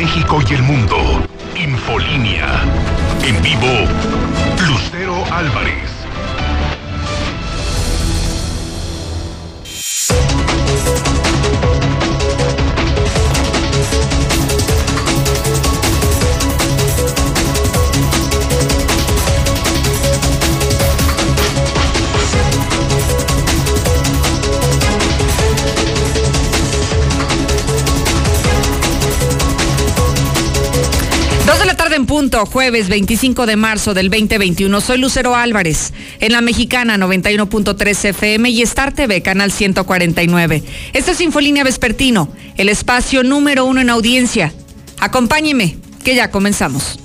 México y el mundo. Infolínea. En vivo, Lucero Álvarez. En punto, jueves 25 de marzo del 2021. Soy Lucero Álvarez, en la mexicana 91.3 FM y Star TV, canal 149. Esto es Infolínea Vespertino, el espacio número uno en audiencia. Acompáñeme, que ya comenzamos.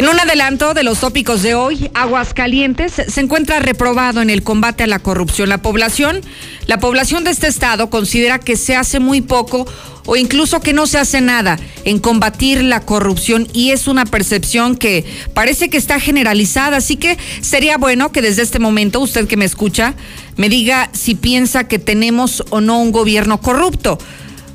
En un adelanto de los tópicos de hoy, Aguascalientes se encuentra reprobado en el combate a la corrupción. La población, la población de este estado considera que se hace muy poco o incluso que no se hace nada en combatir la corrupción y es una percepción que parece que está generalizada, así que sería bueno que desde este momento usted que me escucha me diga si piensa que tenemos o no un gobierno corrupto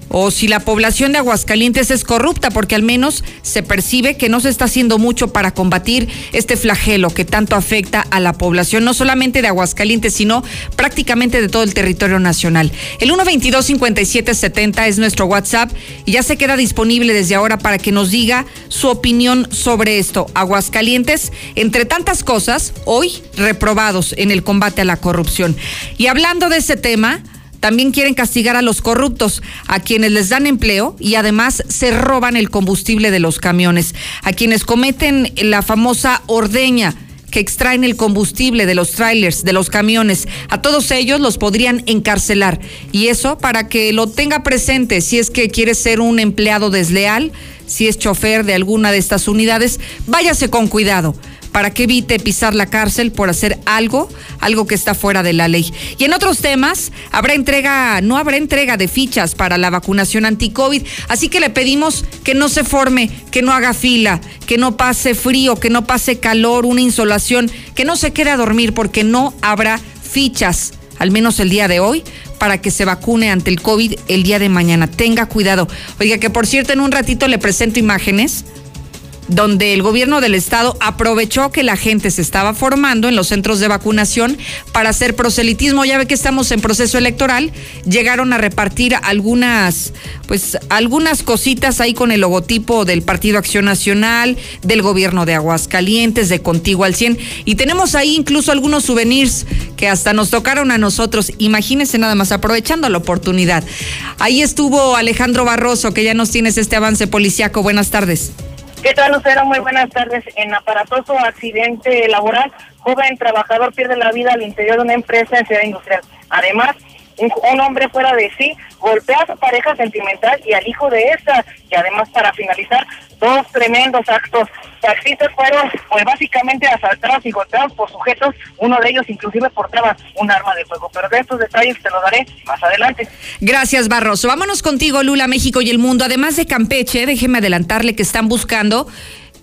o si la población de Aguascalientes es corrupta, porque al menos se percibe que no se está haciendo mucho para combatir este flagelo que tanto afecta a la población, no solamente de Aguascalientes, sino prácticamente de todo el territorio nacional. El 122-5770 es nuestro WhatsApp y ya se queda disponible desde ahora para que nos diga su opinión sobre esto. Aguascalientes, entre tantas cosas, hoy reprobados en el combate a la corrupción. Y hablando de ese tema, también quieren castigar a los corruptos, a quienes les dan empleo y además se roban el combustible de los camiones, a quienes cometen la famosa ordeña que extraen el combustible de los trailers, de los camiones. A todos ellos los podrían encarcelar. Y eso para que lo tenga presente si es que quiere ser un empleado desleal, si es chofer de alguna de estas unidades, váyase con cuidado para que evite pisar la cárcel por hacer algo, algo que está fuera de la ley. Y en otros temas, habrá entrega, no habrá entrega de fichas para la vacunación anti-COVID, así que le pedimos que no se forme, que no haga fila, que no pase frío, que no pase calor, una insolación, que no se quede a dormir porque no habrá fichas, al menos el día de hoy, para que se vacune ante el COVID el día de mañana. Tenga cuidado. Oiga, que por cierto, en un ratito le presento imágenes donde el gobierno del estado aprovechó que la gente se estaba formando en los centros de vacunación para hacer proselitismo. Ya ve que estamos en proceso electoral, llegaron a repartir algunas, pues algunas cositas ahí con el logotipo del Partido Acción Nacional, del gobierno de Aguascalientes, de Contigo al 100 y tenemos ahí incluso algunos souvenirs que hasta nos tocaron a nosotros. Imagínense nada más aprovechando la oportunidad. Ahí estuvo Alejandro Barroso, que ya nos tienes este avance policiaco. Buenas tardes. ¿Qué tal, Lucero? Muy buenas tardes. En aparatoso accidente laboral, joven trabajador pierde la vida al interior de una empresa en Ciudad Industrial. Además, un, hombre fuera de sí golpea a su pareja sentimental y al hijo de esta. Y además, para finalizar, dos tremendos actos. Taxistas fueron pues básicamente asaltados y golpeados por sujetos, uno de ellos inclusive portaba un arma de fuego. Pero de estos detalles te los daré más adelante. Gracias, Barroso. Vámonos contigo, Lula, México y el mundo. Además de Campeche, déjeme adelantarle que están buscando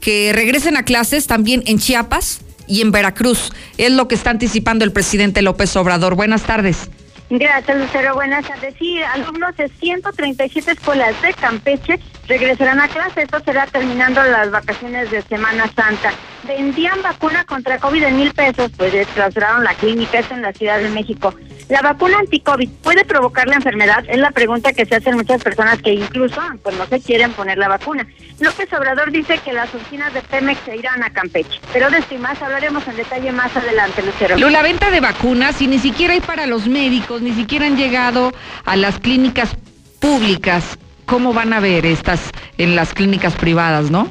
que regresen a clases también en Chiapas y en Veracruz. Es lo que está anticipando el presidente López Obrador. Buenas tardes. Gracias, Lucero. Buenas tardes. Sí, alumnos de 137 escuelas de Campeche regresarán a clase. Esto será terminando las vacaciones de Semana Santa. Vendían vacuna contra COVID en mil pesos, pues trasladaron la clínica, esto en la Ciudad de México. ¿La vacuna anti-COVID puede provocar la enfermedad? Es la pregunta que se hacen muchas personas que incluso pues no se quieren poner la vacuna. López Obrador dice que las oficinas de Pemex se irán a Campeche. Pero de esto y más hablaremos en detalle más adelante, Lucero. La venta de vacunas, y ni siquiera hay para los médicos, ni siquiera han llegado a las clínicas públicas. ¿Cómo van a ver estas en las clínicas privadas, no?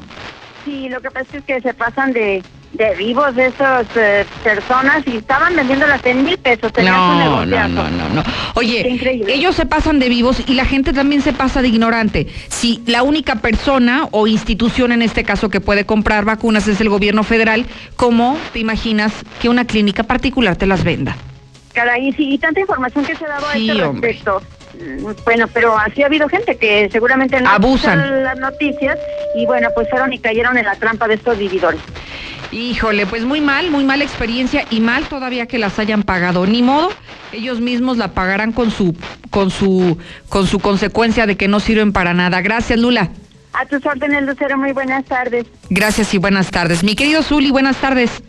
Sí, lo que pasa es que se pasan de de vivos esas eh, personas y estaban vendiéndolas en mil pesos. No, no, no, no, no. Oye, ellos se pasan de vivos y la gente también se pasa de ignorante. Si la única persona o institución en este caso que puede comprar vacunas es el gobierno federal, ¿cómo te imaginas que una clínica particular te las venda? Caray, sí, y tanta información que se ha dado a este respecto. Bueno, pero así ha habido gente que seguramente no abusan las noticias y bueno, pues fueron y cayeron en la trampa de estos vividores. Híjole, pues muy mal, muy mala experiencia y mal todavía que las hayan pagado. Ni modo, ellos mismos la pagarán con su, con su, con su consecuencia de que no sirven para nada. Gracias, Lula. A tus órdenes, Lucero, muy buenas tardes. Gracias y buenas tardes. Mi querido Zuli, buenas tardes.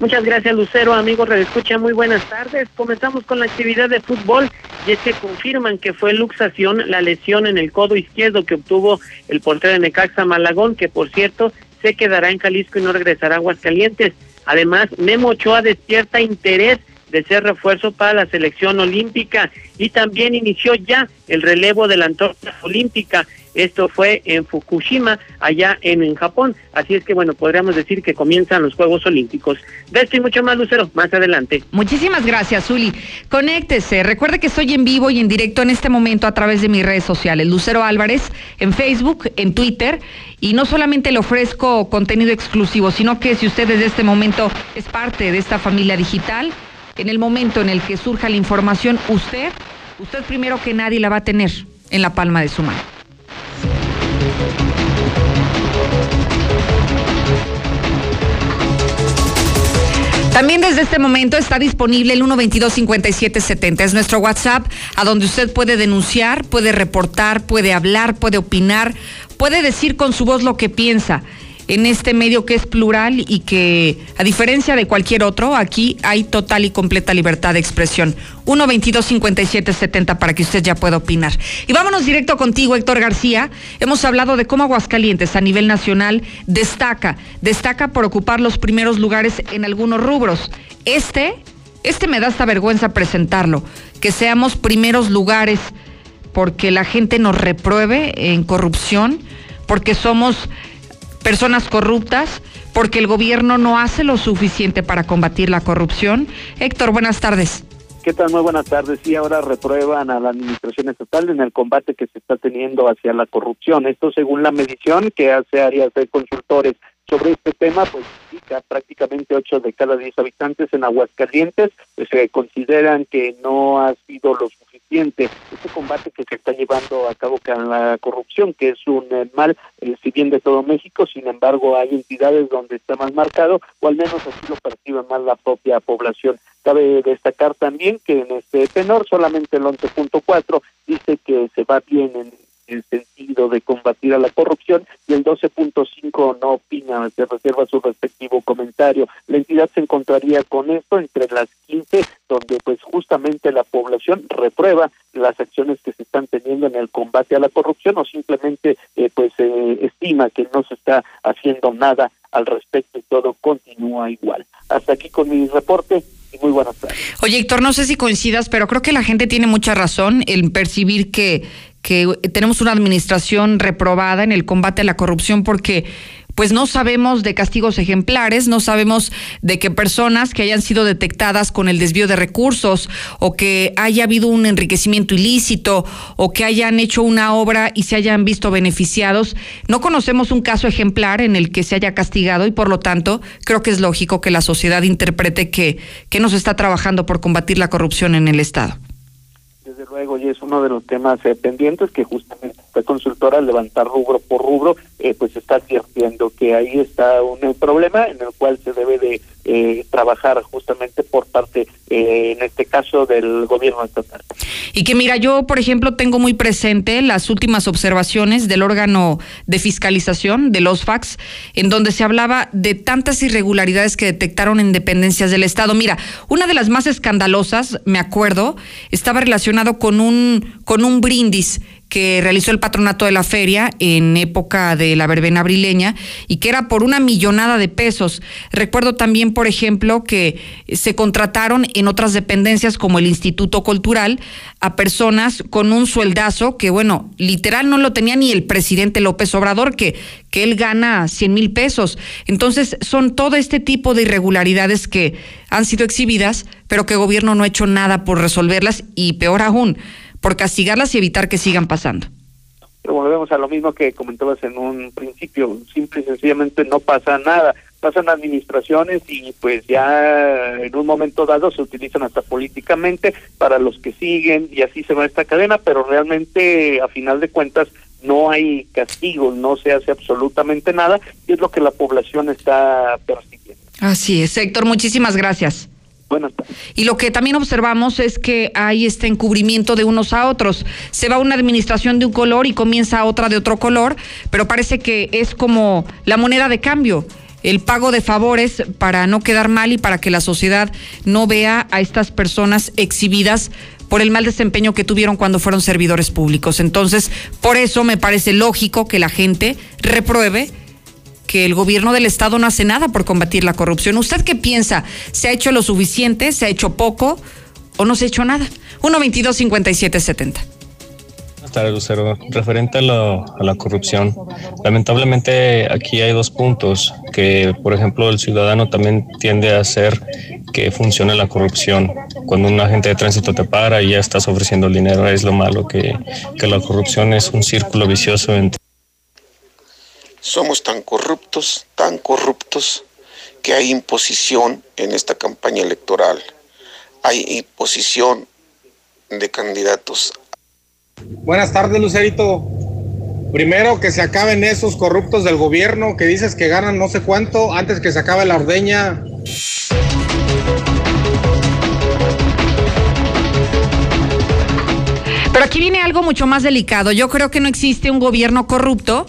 Muchas gracias, Lucero. Amigos, escucha muy buenas tardes. Comenzamos con la actividad de fútbol y es que confirman que fue luxación la lesión en el codo izquierdo que obtuvo el portero de Necaxa Malagón, que por cierto se quedará en Jalisco y no regresará a Aguascalientes. Además, Memo Ochoa despierta interés de ser refuerzo para la selección olímpica y también inició ya el relevo de la antorcha olímpica. Esto fue en Fukushima, allá en, en, Japón. Así es que, bueno, podríamos decir que comienzan los Juegos Olímpicos. De y mucho más, Lucero, más adelante. Muchísimas gracias, Zuli. Conéctese. Recuerde que estoy en vivo y en directo en este momento a través de mis redes sociales. Lucero Álvarez, en Facebook, en Twitter. Y no solamente le ofrezco contenido exclusivo, sino que si usted desde este momento es parte de esta familia digital, en el momento en el que surja la información, usted, usted primero que nadie la va a tener en la palma de su mano. También desde este momento está disponible el 122-5770. Es nuestro WhatsApp a donde usted puede denunciar, puede reportar, puede hablar, puede opinar, puede decir con su voz lo que piensa en este medio que es plural y que, a diferencia de cualquier otro, aquí hay total y completa libertad de expresión. 1 22 57 70 para que usted ya pueda opinar. Y vámonos directo contigo, Héctor García. Hemos hablado de cómo Aguascalientes a nivel nacional destaca, destaca por ocupar los primeros lugares en algunos rubros. Este, este me da hasta vergüenza presentarlo, que seamos primeros lugares porque la gente nos repruebe en corrupción, porque somos personas corruptas, porque el gobierno no hace lo suficiente para combatir la corrupción. Héctor, buenas tardes. ¿Qué tal? Muy buenas tardes. Sí, ahora reprueban a la administración estatal en el combate que se está teniendo hacia la corrupción. Esto según la medición que hace áreas de consultores sobre este tema, pues indica prácticamente 8 de cada 10 habitantes en Aguascalientes pues, se consideran que no ha sido lo suficiente este combate que se está llevando a cabo con la corrupción, que es un eh, mal, eh, si bien de todo México, sin embargo hay entidades donde está más marcado, o al menos así lo percibe más la propia población. Cabe destacar también que en este tenor solamente el 11.4 dice que se va bien en el sentido de combatir a la corrupción y el 12.5 no opina, se reserva su respectivo comentario. La entidad se encontraría con esto entre las 15, donde pues justamente la población reprueba las acciones que se están teniendo en el combate a la corrupción o simplemente eh, pues eh, estima que no se está haciendo nada al respecto y todo continúa igual. Hasta aquí con mi reporte. Muy buenas tardes. Oye, Héctor, no sé si coincidas, pero creo que la gente tiene mucha razón en percibir que que tenemos una administración reprobada en el combate a la corrupción porque pues no sabemos de castigos ejemplares, no sabemos de que personas que hayan sido detectadas con el desvío de recursos o que haya habido un enriquecimiento ilícito o que hayan hecho una obra y se hayan visto beneficiados, no conocemos un caso ejemplar en el que se haya castigado y por lo tanto creo que es lógico que la sociedad interprete que, que no se está trabajando por combatir la corrupción en el Estado desde luego, y es uno de los temas eh, pendientes que justamente esta consultora, al levantar rubro por rubro, eh, pues está advirtiendo que ahí está un problema en el cual se debe de eh, trabajar justamente por parte, eh, en este caso, del gobierno estatal. Y que mira, yo, por ejemplo, tengo muy presente las últimas observaciones del órgano de fiscalización, de los FACS, en donde se hablaba de tantas irregularidades que detectaron en dependencias del Estado. Mira, una de las más escandalosas, me acuerdo, estaba relacionado con un, con un brindis que realizó el patronato de la feria en época de la verbena abrileña y que era por una millonada de pesos. Recuerdo también, por ejemplo, que se contrataron en otras dependencias como el Instituto Cultural a personas con un sueldazo que, bueno, literal no lo tenía ni el presidente López Obrador, que, que él gana 100 mil pesos. Entonces, son todo este tipo de irregularidades que han sido exhibidas, pero que el gobierno no ha hecho nada por resolverlas y peor aún, por castigarlas y evitar que sigan pasando. Pero volvemos a lo mismo que comentabas en un principio, simple y sencillamente no pasa nada. Pasan administraciones y pues ya en un momento dado se utilizan hasta políticamente para los que siguen y así se va esta cadena, pero realmente a final de cuentas no hay castigo, no se hace absolutamente nada y es lo que la población está percibiendo. Así es, Héctor, muchísimas gracias. Y lo que también observamos es que hay este encubrimiento de unos a otros. Se va una administración de un color y comienza otra de otro color, pero parece que es como la moneda de cambio el pago de favores para no quedar mal y para que la sociedad no vea a estas personas exhibidas por el mal desempeño que tuvieron cuando fueron servidores públicos. Entonces, por eso me parece lógico que la gente repruebe que el gobierno del Estado no hace nada por combatir la corrupción. ¿Usted qué piensa? ¿Se ha hecho lo suficiente? ¿Se ha hecho poco? ¿O no se ha hecho nada? 1-22-57-70. Buenas tardes, Lucero. Referente a la, corrupción, lamentablemente aquí hay dos puntos que, por ejemplo, el ciudadano también tiende a hacer que funcione la corrupción. Cuando un agente de tránsito te para y ya estás ofreciendo dinero, es lo malo, que, que la corrupción es un círculo vicioso entre somos tan corruptos, tan corruptos, que hay imposición en esta campaña electoral. Hay imposición de candidatos. Buenas tardes, Lucerito. Primero que se acaben esos corruptos del gobierno que dices que ganan no sé cuánto antes que se acabe la ordeña. Pero aquí viene algo mucho más delicado. Yo creo que no existe un gobierno corrupto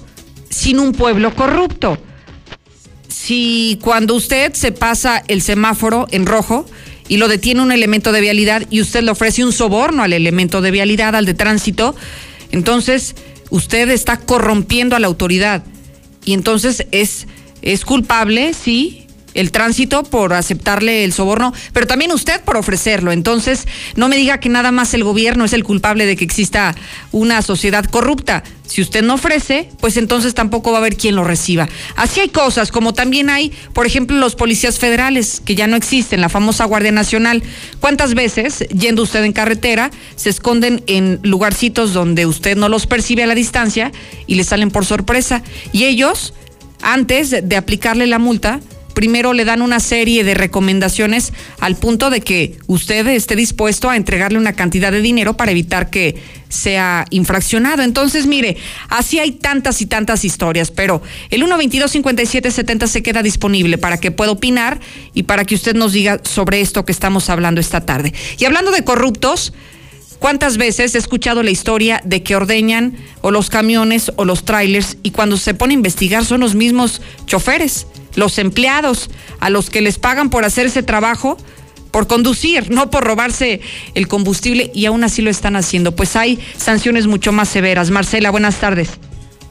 sin un pueblo corrupto. Si cuando usted se pasa el semáforo en rojo y lo detiene un elemento de vialidad y usted le ofrece un soborno al elemento de vialidad, al de tránsito, entonces usted está corrompiendo a la autoridad. Y entonces es, es culpable, sí, el tránsito por aceptarle el soborno, pero también usted por ofrecerlo. Entonces, no me diga que nada más el gobierno es el culpable de que exista una sociedad corrupta. Si usted no ofrece, pues entonces tampoco va a haber quien lo reciba. Así hay cosas, como también hay, por ejemplo, los policías federales, que ya no existen, la famosa Guardia Nacional. ¿Cuántas veces, yendo usted en carretera, se esconden en lugarcitos donde usted no los percibe a la distancia y le salen por sorpresa? Y ellos, antes de aplicarle la multa, primero le dan una serie de recomendaciones al punto de que usted esté dispuesto a entregarle una cantidad de dinero para evitar que sea infraccionado. Entonces, mire, así hay tantas y tantas historias, pero el 122-5770 se queda disponible para que pueda opinar y para que usted nos diga sobre esto que estamos hablando esta tarde. Y hablando de corruptos, ¿Cuántas veces he escuchado la historia de que ordeñan o los camiones o los trailers y cuando se pone a investigar son los mismos choferes? Los empleados a los que les pagan por hacer ese trabajo, por conducir, no por robarse el combustible y aún así lo están haciendo. Pues hay sanciones mucho más severas. Marcela, buenas tardes.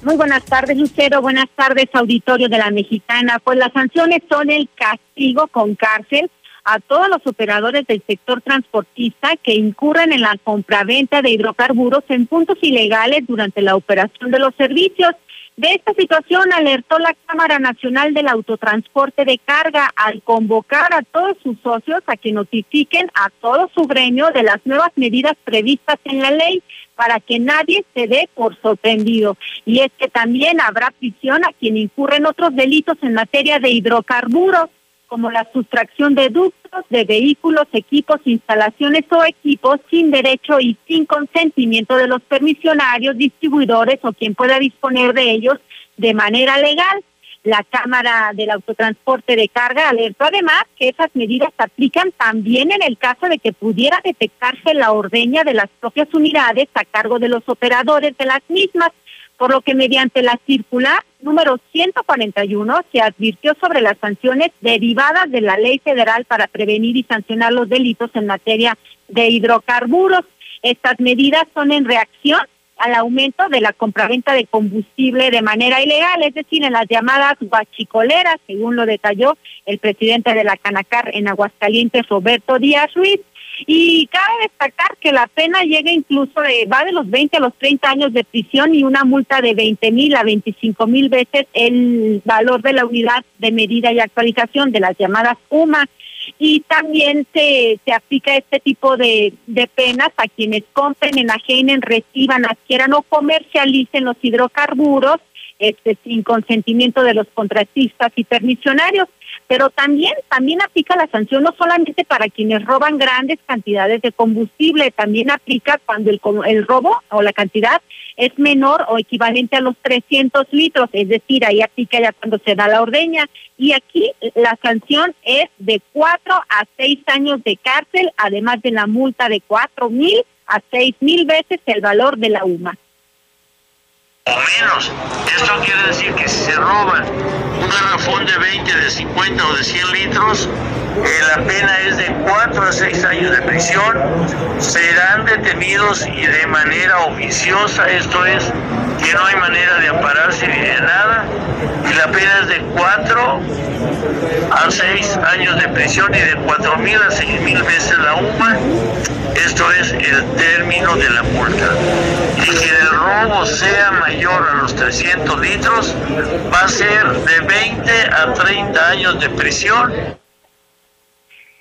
Muy buenas tardes, Lucero. Buenas tardes, auditorio de la Mexicana. Pues las sanciones son el castigo con cárcel a todos los operadores del sector transportista que incurran en la compraventa de hidrocarburos en puntos ilegales durante la operación de los servicios. De esta situación alertó la Cámara Nacional del Autotransporte de Carga al convocar a todos sus socios a que notifiquen a todo su gremio de las nuevas medidas previstas en la ley para que nadie se dé por sorprendido. Y es que también habrá prisión a quien incurre en otros delitos en materia de hidrocarburos como la sustracción de ductos de vehículos, equipos, instalaciones o equipos sin derecho y sin consentimiento de los permisionarios, distribuidores o quien pueda disponer de ellos de manera legal. La Cámara del Autotransporte de Carga alertó además que esas medidas se aplican también en el caso de que pudiera detectarse la ordeña de las propias unidades a cargo de los operadores de las mismas por lo que mediante la circular número 141 se advirtió sobre las sanciones derivadas de la Ley Federal para prevenir y sancionar los delitos en materia de hidrocarburos. Estas medidas son en reacción al aumento de la compraventa de combustible de manera ilegal, es decir, en las llamadas guachicoleras, según lo detalló el presidente de la Canacar en Aguascalientes, Roberto Díaz Ruiz. Y cabe destacar que la pena llega incluso de, va de los 20 a los 30 años de prisión y una multa de 20 mil a 25 mil veces el valor de la unidad de medida y actualización de las llamadas UMA. Y también se, se aplica este tipo de, de penas a quienes compren, enajenen, reciban, adquieran o comercialicen los hidrocarburos este, sin consentimiento de los contratistas y permisionarios. Pero también, también aplica la sanción no solamente para quienes roban grandes cantidades de combustible, también aplica cuando el, el robo o la cantidad es menor o equivalente a los 300 litros, es decir, ahí aplica ya cuando se da la ordeña. Y aquí la sanción es de cuatro a seis años de cárcel, además de la multa de cuatro mil a seis mil veces el valor de la UMA o menos. Esto quiere decir que si se roban un garrafón de 20, de 50 o de 100 litros, eh, la pena es de 4 a 6 años de prisión. Serán detenidos y de manera oficiosa, esto es, que no hay manera de ampararse ni de nada. Y la pena es de 4 a 6 años de prisión y de 4 mil a 6 mil veces la UMA. Esto es el término de la multa. Y que el robo sea mayor a los 300 litros, va a ser de 20 a 30 años de prisión.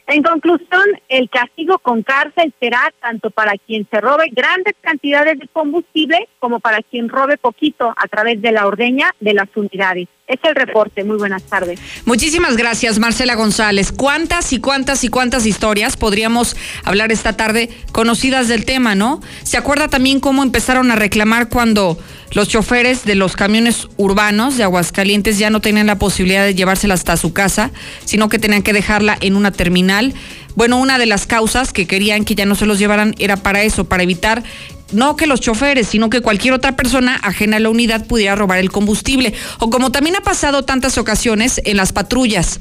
En conclusión, el castigo con cárcel será tanto para quien se robe grandes cantidades de combustible como para quien robe poquito a través de la ordeña de las unidades. Es el reporte. Muy buenas tardes. Muchísimas gracias, Marcela González. ¿Cuántas y cuántas y cuántas historias podríamos hablar esta tarde conocidas del tema, no? ¿Se acuerda también cómo empezaron a reclamar cuando los choferes de los camiones urbanos de Aguascalientes ya no tenían la posibilidad de llevársela hasta su casa, sino que tenían que dejarla en una terminal? Bueno, una de las causas que querían que ya no se los llevaran era para eso, para evitar no que los choferes, sino que cualquier otra persona ajena a la unidad pudiera robar el combustible. O como también ha pasado tantas ocasiones en las patrullas,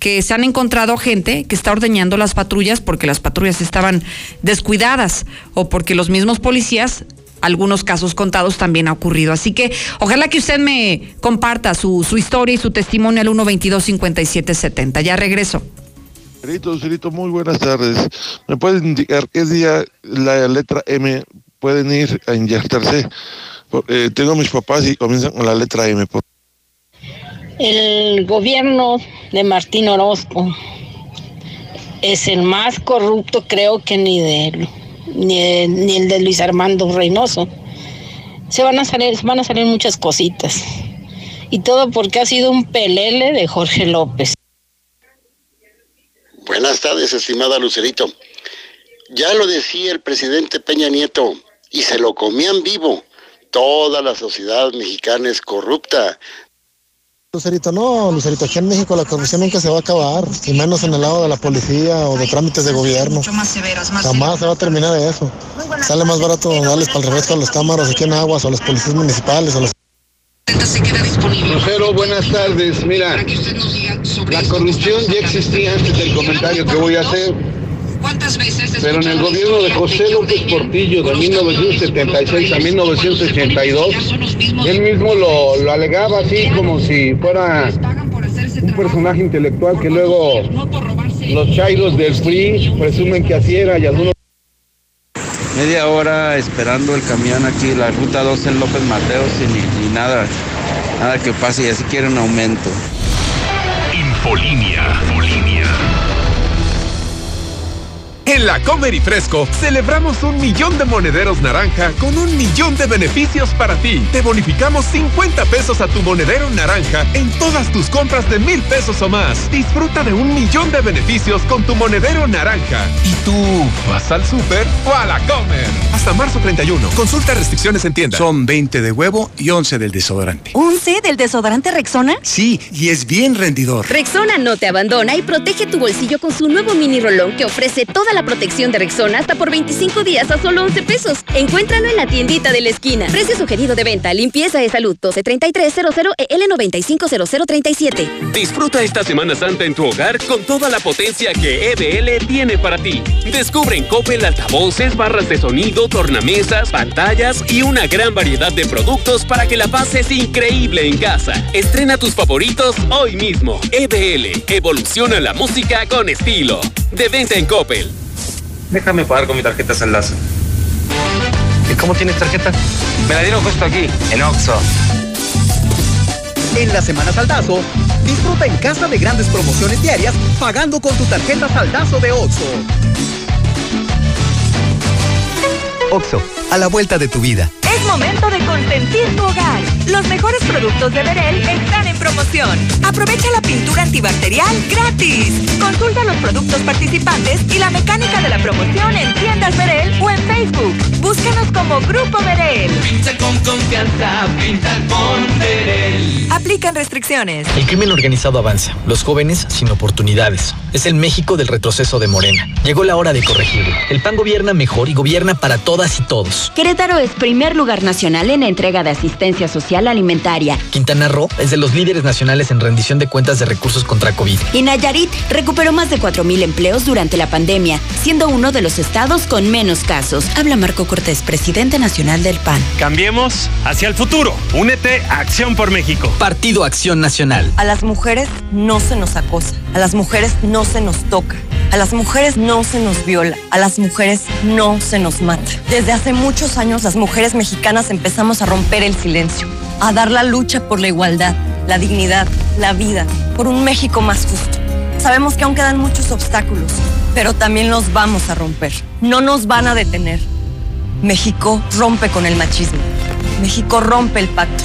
que se han encontrado gente que está ordeñando las patrullas porque las patrullas estaban descuidadas o porque los mismos policías, algunos casos contados también ha ocurrido. Así que ojalá que usted me comparta su, historia y su testimonio al 122-5770. Ya regreso. Muy buenas tardes. ¿Me puedes indicar qué día la letra M pueden ir a inyectarse. Eh, tengo mis papás y comienzan con la letra M. El gobierno de Martín Orozco es el más corrupto, creo que ni de ni, ni el de Luis Armando Reynoso. Se van a salir, van a salir muchas cositas. Y todo porque ha sido un pelele de Jorge López. Buenas tardes, estimada Lucerito. Ya lo decía el presidente Peña Nieto, y se lo comían vivo. Toda la sociedad mexicana es corrupta. Lucerito, no, Lucerito, aquí en México la corrupción nunca se va a acabar, y menos en el lado de la policía o de trámites de gobierno. Jamás se va a terminar eso. Sale más barato darles para el revés a los cámaras aquí en Aguas o a los policías municipales o los... Lucero, buenas tardes. Mira, la corrupción ya existía antes del comentario que voy a hacer pero en el gobierno de José López Portillo de 1976 a 1982, él mismo lo, alegaba así como si fuera un personaje intelectual que luego los chairos del PRI presumen que así era y algunos... Media hora esperando el camión aquí, la ruta 12 en López Mateos y ni, nada, nada que pase y así quieren aumento. Infolinia. En la Comer y Fresco celebramos un millón de monederos naranja con un millón de beneficios para ti. Te bonificamos 50 pesos a tu monedero naranja en todas tus compras de mil pesos o más. Disfruta de un millón de beneficios con tu monedero naranja. ¿Y tú vas al súper o a la Comer? Hasta marzo 31. Consulta restricciones en tienda. Son 20 de huevo y 11 del desodorante. ¿11 del desodorante Rexona? Sí, y es bien rendidor. Rexona no te abandona y protege tu bolsillo con su nuevo mini rolón que ofrece toda la protección de Rexona hasta por 25 días a solo 11 pesos. Encuéntralo en la tiendita de la esquina. Precio sugerido de venta. Limpieza de salud 123300 EL950037. Disfruta esta Semana Santa en tu hogar con toda la potencia que EBL tiene para ti. Descubre en Coppel altavoces, barras de sonido, tornamesas, pantallas y una gran variedad de productos para que la pases increíble en casa. Estrena tus favoritos hoy mismo. EBL. Evoluciona la música con estilo. De venta en Coppel. Déjame pagar con mi tarjeta Saldazo. ¿Y cómo tienes tarjeta? Me la dieron justo aquí, en Oxxo. En la Semana Saldazo, disfruta en casa de grandes promociones diarias pagando con tu tarjeta Saldazo de Oxxo. Oxxo, a la vuelta de tu vida. Es momento de consentir tu hogar. Los mejores productos de Verel están en promoción. Aprovecha la pintura antibacterial gratis. Consulta los productos participantes y la mecánica de la promoción en tiendas Verel o en Facebook. Búscanos como Grupo Verel. Pinta con confianza, pinta con Verel. Aplican restricciones. El crimen organizado avanza. Los jóvenes sin oportunidades. Es el México del retroceso de Morena. Llegó la hora de corregirlo. El PAN gobierna mejor y gobierna para todas y todos. Querétaro es primer lugar nacional en entrega de asistencia social alimentaria. Quintana Roo es de los líderes nacionales en rendición de cuentas de recursos contra COVID. Y Nayarit recuperó más de 4.000 empleos durante la pandemia, siendo uno de los estados con menos casos. Habla Marco Cortés, presidente nacional del PAN. Cambiemos hacia el futuro. Únete a Acción por México. Partido Acción Nacional. A las mujeres no se nos acosa. A las mujeres no se nos toca. A las mujeres no se nos viola, a las mujeres no se nos mata. Desde hace muchos años las mujeres mexicanas empezamos a romper el silencio, a dar la lucha por la igualdad, la dignidad, la vida, por un México más justo. Sabemos que aún quedan muchos obstáculos, pero también los vamos a romper. No nos van a detener. México rompe con el machismo. México rompe el pacto.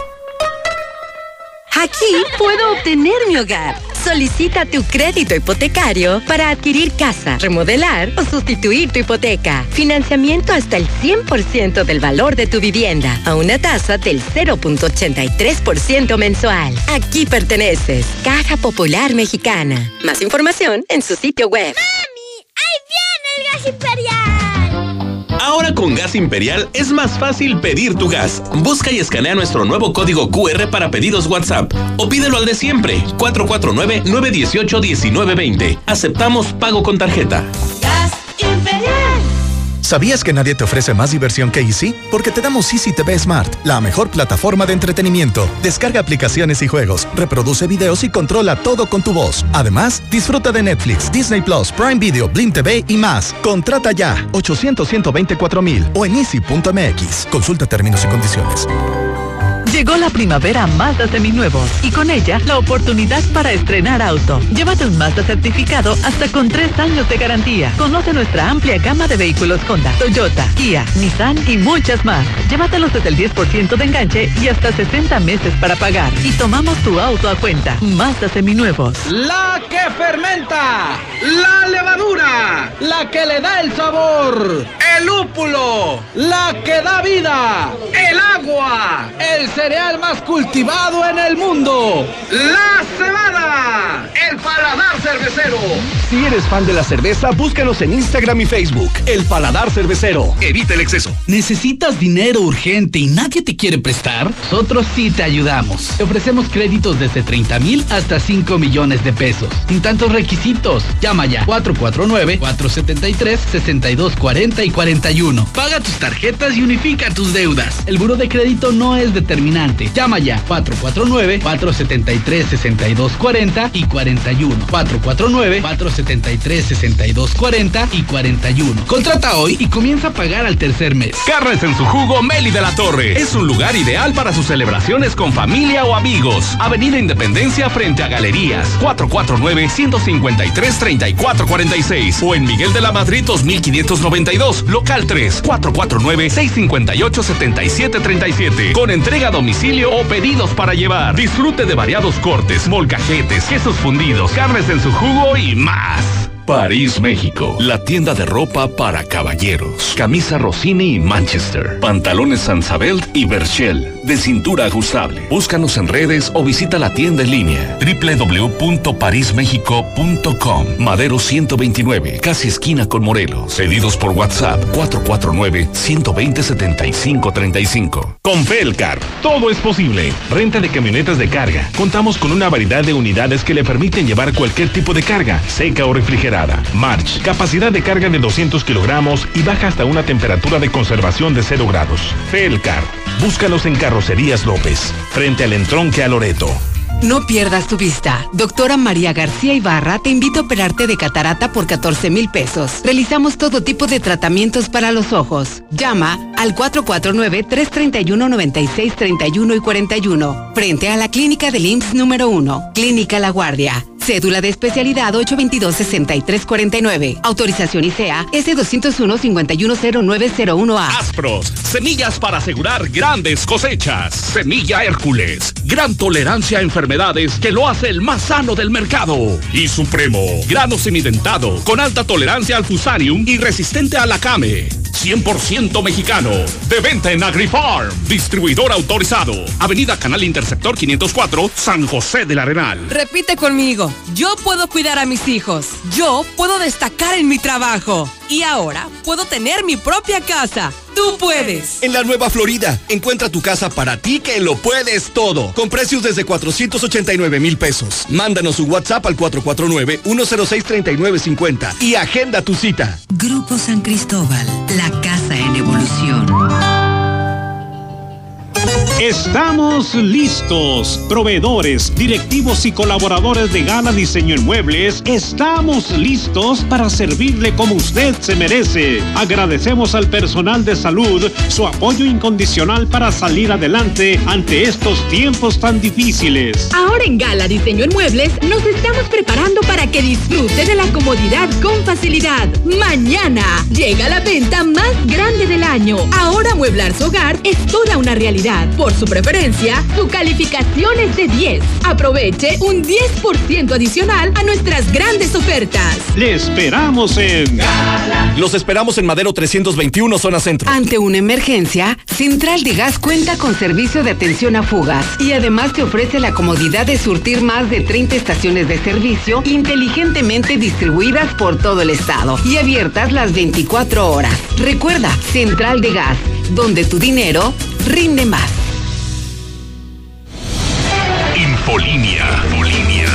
Aquí puedo obtener mi hogar. Solicita tu crédito hipotecario para adquirir casa, remodelar o sustituir tu hipoteca. Financiamiento hasta el 100% del valor de tu vivienda a una tasa del 0.83% mensual. Aquí perteneces. Caja Popular Mexicana. Más información en su sitio web. ¡Mami! ¡Ahí viene el gas imperial! Con Gas Imperial es más fácil pedir tu gas. Busca y escanea nuestro nuevo código QR para pedidos WhatsApp o pídelo al de siempre 449-918-1920. Aceptamos pago con tarjeta. ¿Sabías que nadie te ofrece más diversión que Easy? Porque te damos Easy TV Smart, la mejor plataforma de entretenimiento. Descarga aplicaciones y juegos, reproduce videos y controla todo con tu voz. Además, disfruta de Netflix, Disney Plus, Prime Video, Blim TV y más. Contrata ya 800 124 mil o en easy.mx. Consulta términos y condiciones. Llegó la primavera Mazda seminuevos y con ella la oportunidad para estrenar auto. Llévate un Mazda certificado hasta con tres años de garantía. Conoce nuestra amplia gama de vehículos Honda, Toyota, Kia, Nissan y muchas más. Llévatelos desde el 10% de enganche y hasta 60 meses para pagar. Y tomamos tu auto a cuenta. Mazda seminuevos. La que fermenta, la levadura, la que le da el sabor. el lúpulo, la que da vida, el agua, el cereal más cultivado en el mundo, la cebada, el paladar cervecero. Si eres fan de la cerveza, búscanos en Instagram y Facebook, el paladar cervecero. Evita el exceso. ¿Necesitas dinero urgente y nadie te quiere prestar? Nosotros sí te ayudamos. Te ofrecemos créditos desde 30 mil hasta 5 millones de pesos. Sin tantos requisitos. Llama ya 449-473-6240 y 41. Paga tus tarjetas y unifica tus deudas. El buro de crédito no es determinante. Llama ya 449-473-6240 y 41. 449-473-6240 y 41. Contrata hoy y comienza a pagar al tercer mes. Carnes en su jugo Meli de la Torre. Es un lugar ideal para sus celebraciones con familia o amigos. Avenida Independencia frente a Galerías. 449-153-3446 o en Miguel de la Madrid 2592, local 3, 449-658-7737. Con entrega domicilio o pedidos para llevar. Disfrute de variados cortes, molcajetes, quesos fundidos, carnes en su jugo y más. París, México. La tienda de ropa para caballeros. Camisa Rossini y Manchester. Pantalones Sansabelt y Berchel. De cintura ajustable. Búscanos en redes o visita la tienda en línea. www.parismexico.com. Madero 129. Casi esquina con Morelos. Pedidos por WhatsApp 449-120-7535. Con Felcar, todo es posible. Renta de camionetas de carga. Contamos con una variedad de unidades que le permiten llevar cualquier tipo de carga, seca o refrigerada March, capacidad de carga de 200 kilogramos y baja hasta una temperatura de conservación de 0 grados. Felcar, búscalos en Carrocerías López, frente al entronque a Loreto. No pierdas tu vista. Doctora María García Ibarra te invita a operarte de catarata por 14 mil pesos. Realizamos todo tipo de tratamientos para los ojos. Llama al 449-331-9631 y 41. Frente a la clínica del IMSS número 1. Clínica La Guardia. Cédula de especialidad 822-6349. Autorización ICEA S201-510901A. Aspros, semillas para asegurar grandes cosechas. Semilla Hércules, gran tolerancia a enfermedades que lo hace el más sano del mercado. Y Supremo, grano semidentado, con alta tolerancia al fusarium y resistente a la came. 100% mexicano. De venta en AgriFarm. Distribuidor autorizado. Avenida Canal Interceptor 504, San José del Arenal. Repite conmigo. Yo puedo cuidar a mis hijos. Yo puedo destacar en mi trabajo. Y ahora puedo tener mi propia casa. Tú puedes. En la Nueva Florida, encuentra tu casa para ti que lo puedes todo. Con precios desde 489 mil pesos. Mándanos un WhatsApp al 449-106-3950 y agenda tu cita. Grupo San Cristóbal, la casa en evolución. Estamos listos. Proveedores, directivos y colaboradores de Gala Diseño en Muebles, estamos listos para servirle como usted se merece. Agradecemos al personal de salud su apoyo incondicional para salir adelante ante estos tiempos tan difíciles. Ahora en Gala Diseño en Muebles nos estamos preparando para que disfrute de la comodidad con facilidad. Mañana llega la venta más grande del año. Ahora mueblar su hogar es toda una realidad. Por su preferencia, su calificación es de 10. Aproveche un 10% adicional a nuestras grandes ofertas. Le esperamos en... Los esperamos en Madero 321, zona centro. Ante una emergencia, Central de Gas cuenta con servicio de atención a fugas y además te ofrece la comodidad de surtir más de 30 estaciones de servicio inteligentemente distribuidas por todo el estado y abiertas las 24 horas. Recuerda, Central de Gas, donde tu dinero rinde más. Infolinia. Infolinia.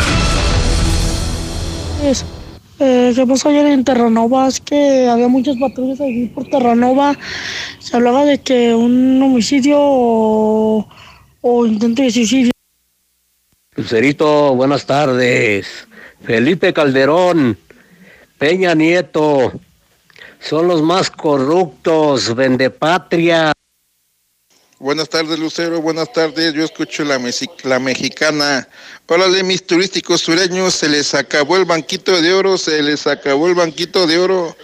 Eh, ¿Qué pasó ayer en Terranova? Es que había muchas patrullas ahí por Terranova. Se hablaba de que un homicidio o, o intento de suicidio. Lucerito, buenas tardes. Felipe Calderón, Peña Nieto, son los más corruptos, vendepatria. Buenas tardes, Lucero. Buenas tardes. Yo escucho la, mexicana. Órale, mis turísticos sureños, se les acabó el banquito de oro, se les acabó el banquito de oro.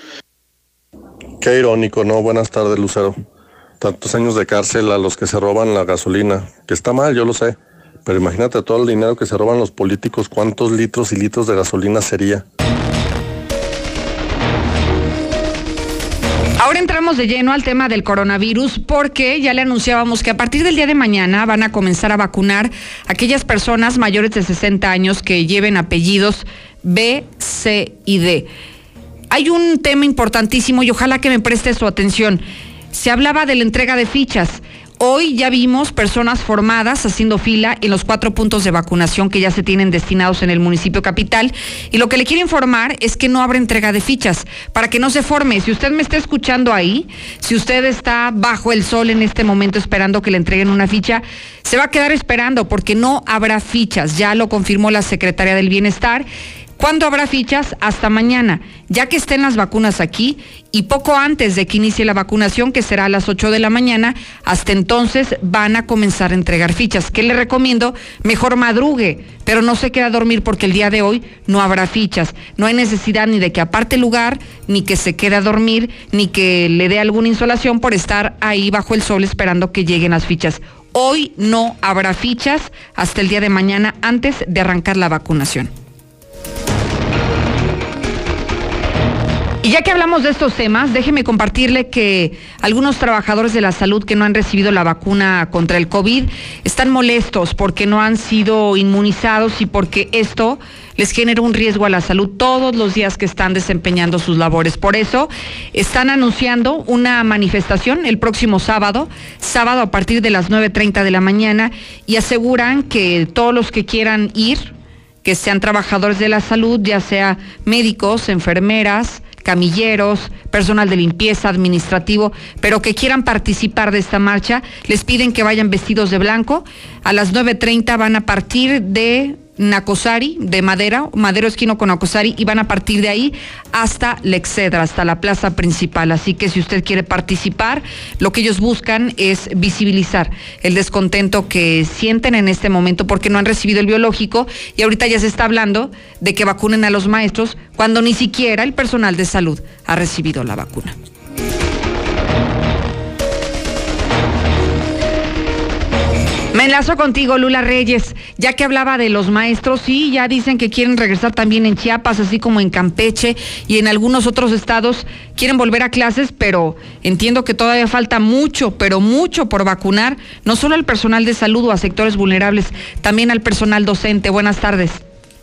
Qué irónico, ¿no? Buenas tardes, Lucero. Tantos años de cárcel a los que se roban la gasolina, que está mal, yo lo sé. Pero imagínate todo el dinero que se roban los políticos, cuántos litros y litros de gasolina sería. Ahora entramos de lleno al tema del coronavirus porque ya le anunciábamos que a partir del día de mañana van a comenzar a vacunar a aquellas personas mayores de 60 años que lleven apellidos B, C y D. Hay un tema importantísimo y ojalá que me preste su atención. Se hablaba de la entrega de fichas. Hoy ya vimos personas formadas haciendo fila en los cuatro puntos de vacunación que ya se tienen destinados en el municipio capital. Y lo que le quiero informar es que no habrá entrega de fichas para que no se forme. Si usted me está escuchando ahí, si usted está bajo el sol en este momento esperando que le entreguen una ficha, se va a quedar esperando porque no habrá fichas. Ya lo confirmó la secretaria del Bienestar. ¿Cuándo habrá fichas? Hasta mañana, ya que estén las vacunas aquí y poco antes de que inicie la vacunación, que será a las 8 de la mañana, hasta entonces van a comenzar a entregar fichas. ¿Qué le recomiendo? Mejor madrugue, pero no se queda a dormir porque el día de hoy no habrá fichas. No hay necesidad ni de que aparte lugar, ni que se quede a dormir, ni que le dé alguna insolación por estar ahí bajo el sol esperando que lleguen las fichas. Hoy no habrá fichas hasta el día de mañana antes de arrancar la vacunación. Y ya que hablamos de estos temas, déjeme compartirle que algunos trabajadores de la salud que no han recibido la vacuna contra el COVID están molestos porque no han sido inmunizados y porque esto les genera un riesgo a la salud todos los días que están desempeñando sus labores. Por eso están anunciando una manifestación el próximo sábado, sábado a partir de las 9.30 de la mañana, y aseguran que todos los que quieran ir, que sean trabajadores de la salud, ya sea médicos, enfermeras, camilleros, personal de limpieza, administrativo, pero que quieran participar de esta marcha, les piden que vayan vestidos de blanco. A las 9.30 van a partir de Nacosari, de Madera, Madero Esquino con Nacosari, y van a partir de ahí hasta Lexedra, hasta la plaza principal. Así que si usted quiere participar, lo que ellos buscan es visibilizar el descontento que sienten en este momento porque no han recibido el biológico y ahorita ya se está hablando de que vacunen a los maestros cuando ni siquiera el personal de salud ha recibido la vacuna. Me enlazo contigo, Lula Reyes, ya que hablaba de los maestros, sí, ya dicen que quieren regresar también en Chiapas, así como en Campeche y en algunos otros estados quieren volver a clases, pero entiendo que todavía falta mucho, pero mucho por vacunar, no solo al personal de salud o a sectores vulnerables, también al personal docente. Buenas tardes.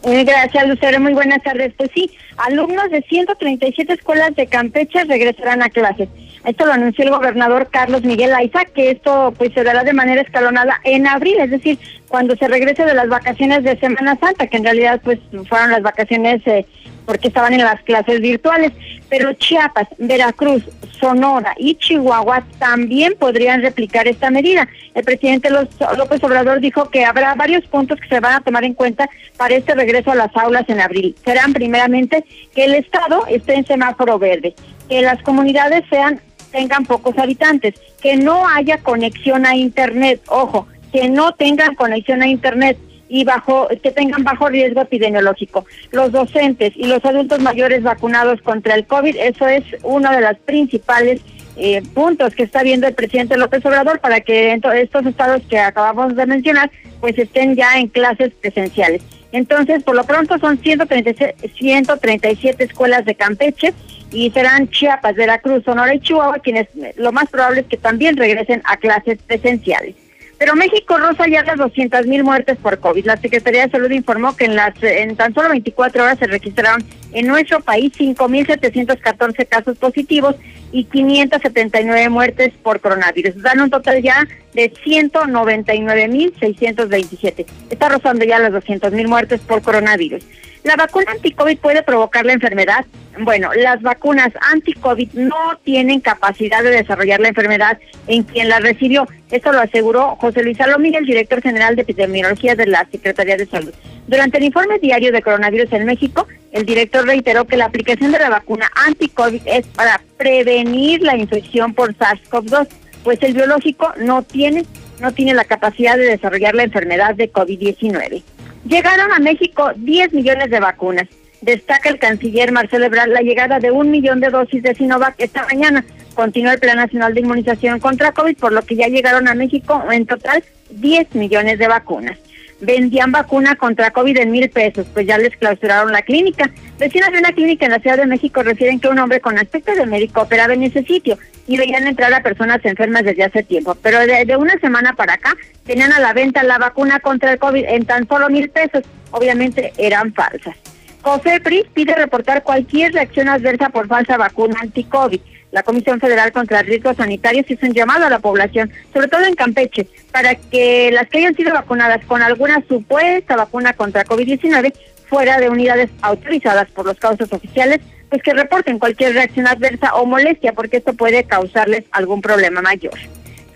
Eh, gracias, Lucero. Muy buenas tardes. Pues sí, alumnos de 137 escuelas de Campeche regresarán a clases. Esto lo anunció el gobernador Carlos Miguel Aiza, que esto pues se dará de manera escalonada en abril, es decir, cuando se regrese de las vacaciones de Semana Santa, que en realidad pues fueron las vacaciones eh, porque estaban en las clases virtuales. Pero Chiapas, Veracruz, Sonora y Chihuahua también podrían replicar esta medida. El presidente López Obrador dijo que habrá varios puntos que se van a tomar en cuenta para este regreso a las aulas en abril. Serán primeramente que el Estado esté en semáforo verde, que las comunidades sean tengan pocos habitantes, que no haya conexión a Internet, ojo, que no tengan conexión a Internet y bajo que tengan bajo riesgo epidemiológico. Los docentes y los adultos mayores vacunados contra el COVID, eso es uno de los principales eh, puntos que está viendo el presidente López Obrador para que estos estados que acabamos de mencionar pues estén ya en clases presenciales. Entonces, por lo pronto son 137 escuelas de Campeche y serán Chiapas, Veracruz, Sonora y Chihuahua quienes lo más probable es que también regresen a clases presenciales. Pero México rosa ya las 200 mil muertes por COVID. La Secretaría de Salud informó que en, las, en tan solo 24 horas se registraron en nuestro país 5.714 casos positivos y 579 muertes por coronavirus. Dan un total ya de 199.627. Está rozando ya las 200 mil muertes por coronavirus. ¿La vacuna anti-COVID puede provocar la enfermedad? Bueno, las vacunas anti-COVID no tienen capacidad de desarrollar la enfermedad en quien la recibió. Esto lo aseguró José Luis Salomí, el director general de epidemiología de la Secretaría de Salud. Durante el informe diario de coronavirus en México, el director reiteró que la aplicación de la vacuna anti-COVID es para prevenir la infección por SARS-CoV-2, pues el biológico no tiene, no tiene la capacidad de desarrollar la enfermedad de COVID-19. Llegaron a México 10 millones de vacunas. Destaca el canciller Marcelo Ebrard la llegada de un millón de dosis de Sinovac esta mañana. Continúa el Plan Nacional de Inmunización contra COVID, por lo que ya llegaron a México en total 10 millones de vacunas. vendían vacuna contra COVID en mil pesos, pues ya les clausuraron la clínica. Vecinos de una clínica en la Ciudad de México refieren que un hombre con aspecto de médico operaba en ese sitio y veían entrar a personas enfermas desde hace tiempo. Pero de, una semana para acá tenían a la venta la vacuna contra el COVID en tan solo mil pesos. Obviamente eran falsas. COFEPRIS pide reportar cualquier reacción adversa por falsa vacuna anti-COVID. La Comisión Federal contra Riesgos Sanitarios hizo un llamado a la población, sobre todo en Campeche, para que las que hayan sido vacunadas con alguna supuesta vacuna contra COVID-19 fuera de unidades autorizadas por los causas oficiales, pues que reporten cualquier reacción adversa o molestia, porque esto puede causarles algún problema mayor.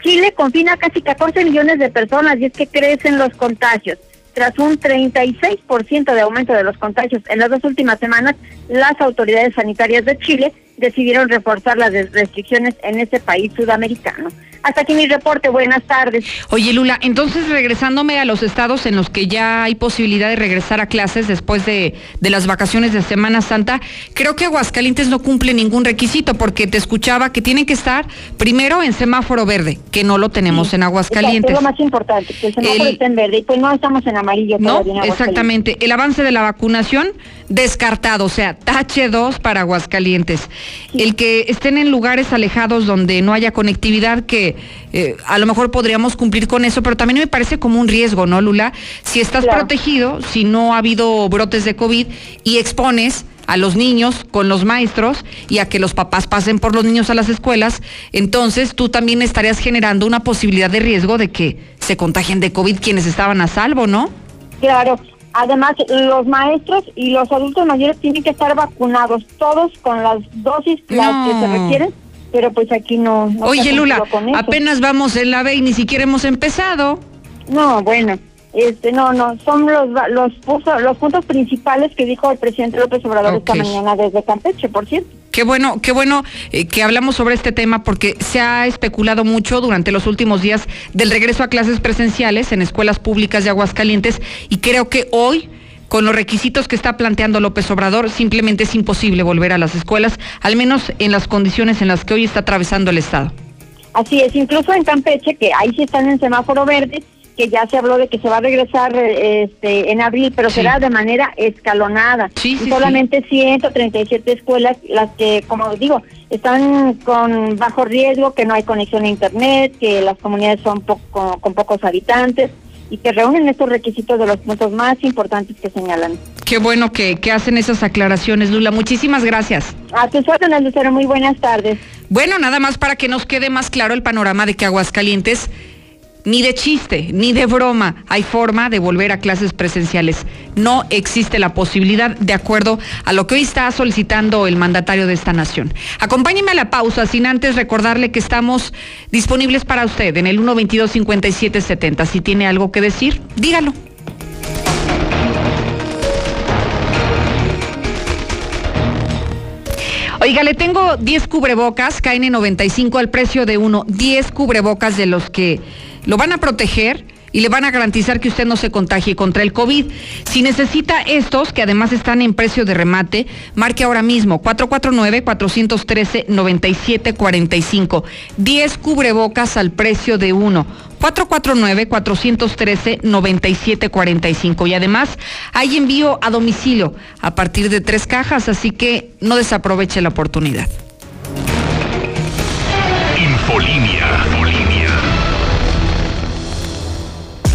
Chile confina casi 14 millones de personas y es que crecen los contagios. Tras un 36% de aumento de los contagios en las dos últimas semanas, las autoridades sanitarias de Chile decidieron reforzar las restricciones en ese país sudamericano. Hasta aquí mi reporte. Buenas tardes. Oye, Lula, entonces regresándome a los estados en los que ya hay posibilidad de regresar a clases después de, de las vacaciones de Semana Santa, creo que Aguascalientes no cumple ningún requisito porque te escuchaba que tienen que estar primero en semáforo verde, que no lo tenemos en Aguascalientes. es lo más importante, que el semáforo esté en verde y pues no estamos en amarillo. No, exactamente. El avance de la vacunación descartado, o sea, tache 2 para Aguascalientes. El que estén en lugares alejados donde no haya conectividad, que eh, a lo mejor podríamos cumplir con eso, pero también me parece como un riesgo, ¿no, Lula? Si estás protegido, si no ha habido brotes de COVID y expones a los niños con los maestros y a que los papás pasen por los niños a las escuelas, entonces tú también estarías generando una posibilidad de riesgo de que se contagien de COVID quienes estaban a salvo, ¿no? Claro, Además, los maestros y los adultos mayores tienen que estar vacunados, todos con las dosis que se requieren, pero pues aquí no. Oye, Lula, apenas vamos en la B y ni siquiera hemos empezado. No, bueno, este, no, no, son los los, los puntos principales que dijo el presidente López Obrador esta mañana desde Campeche, por cierto. Qué bueno, qué bueno eh, que hablamos sobre este tema porque se ha especulado mucho durante los últimos días del regreso a clases presenciales en escuelas públicas de Aguascalientes y creo que hoy con los requisitos que está planteando López Obrador, simplemente es imposible volver a las escuelas, al menos en las condiciones en las que hoy está atravesando el Estado. Así es, incluso en Campeche, que ahí sí están en semáforo verde, que ya se habló de que se va a regresar este, en abril, pero será de manera escalonada. Sí, solamente 137 escuelas, las que, como digo, están con bajo riesgo, que no hay conexión a Internet, que las comunidades son poco, con pocos habitantes y que reúnen estos requisitos de los puntos más importantes que señalan. Qué bueno que, que hacen esas aclaraciones, Lula. Muchísimas gracias. A tus órdenes, Lucero. Muy buenas tardes. Bueno, nada más para que nos quede más claro el panorama de que Aguascalientes ni de chiste, ni de broma hay forma de volver a clases presenciales. No existe la posibilidad de acuerdo a lo que hoy está solicitando el mandatario de esta nación. Acompáñeme a la pausa sin antes recordarle que estamos disponibles para usted en el 122-5770. Si tiene algo que decir, dígalo. Oiga, le tengo 10 cubrebocas, KN95 al precio de uno, 10 cubrebocas de los que lo van a proteger y le van a garantizar que usted no se contagie contra el COVID. Si necesita estos, que además están en precio de remate, marque ahora mismo 449-413-9745. 10 cubrebocas al precio de uno. 449-413-9745. Y además hay envío a domicilio a partir de tres cajas, así que no desaproveche la oportunidad.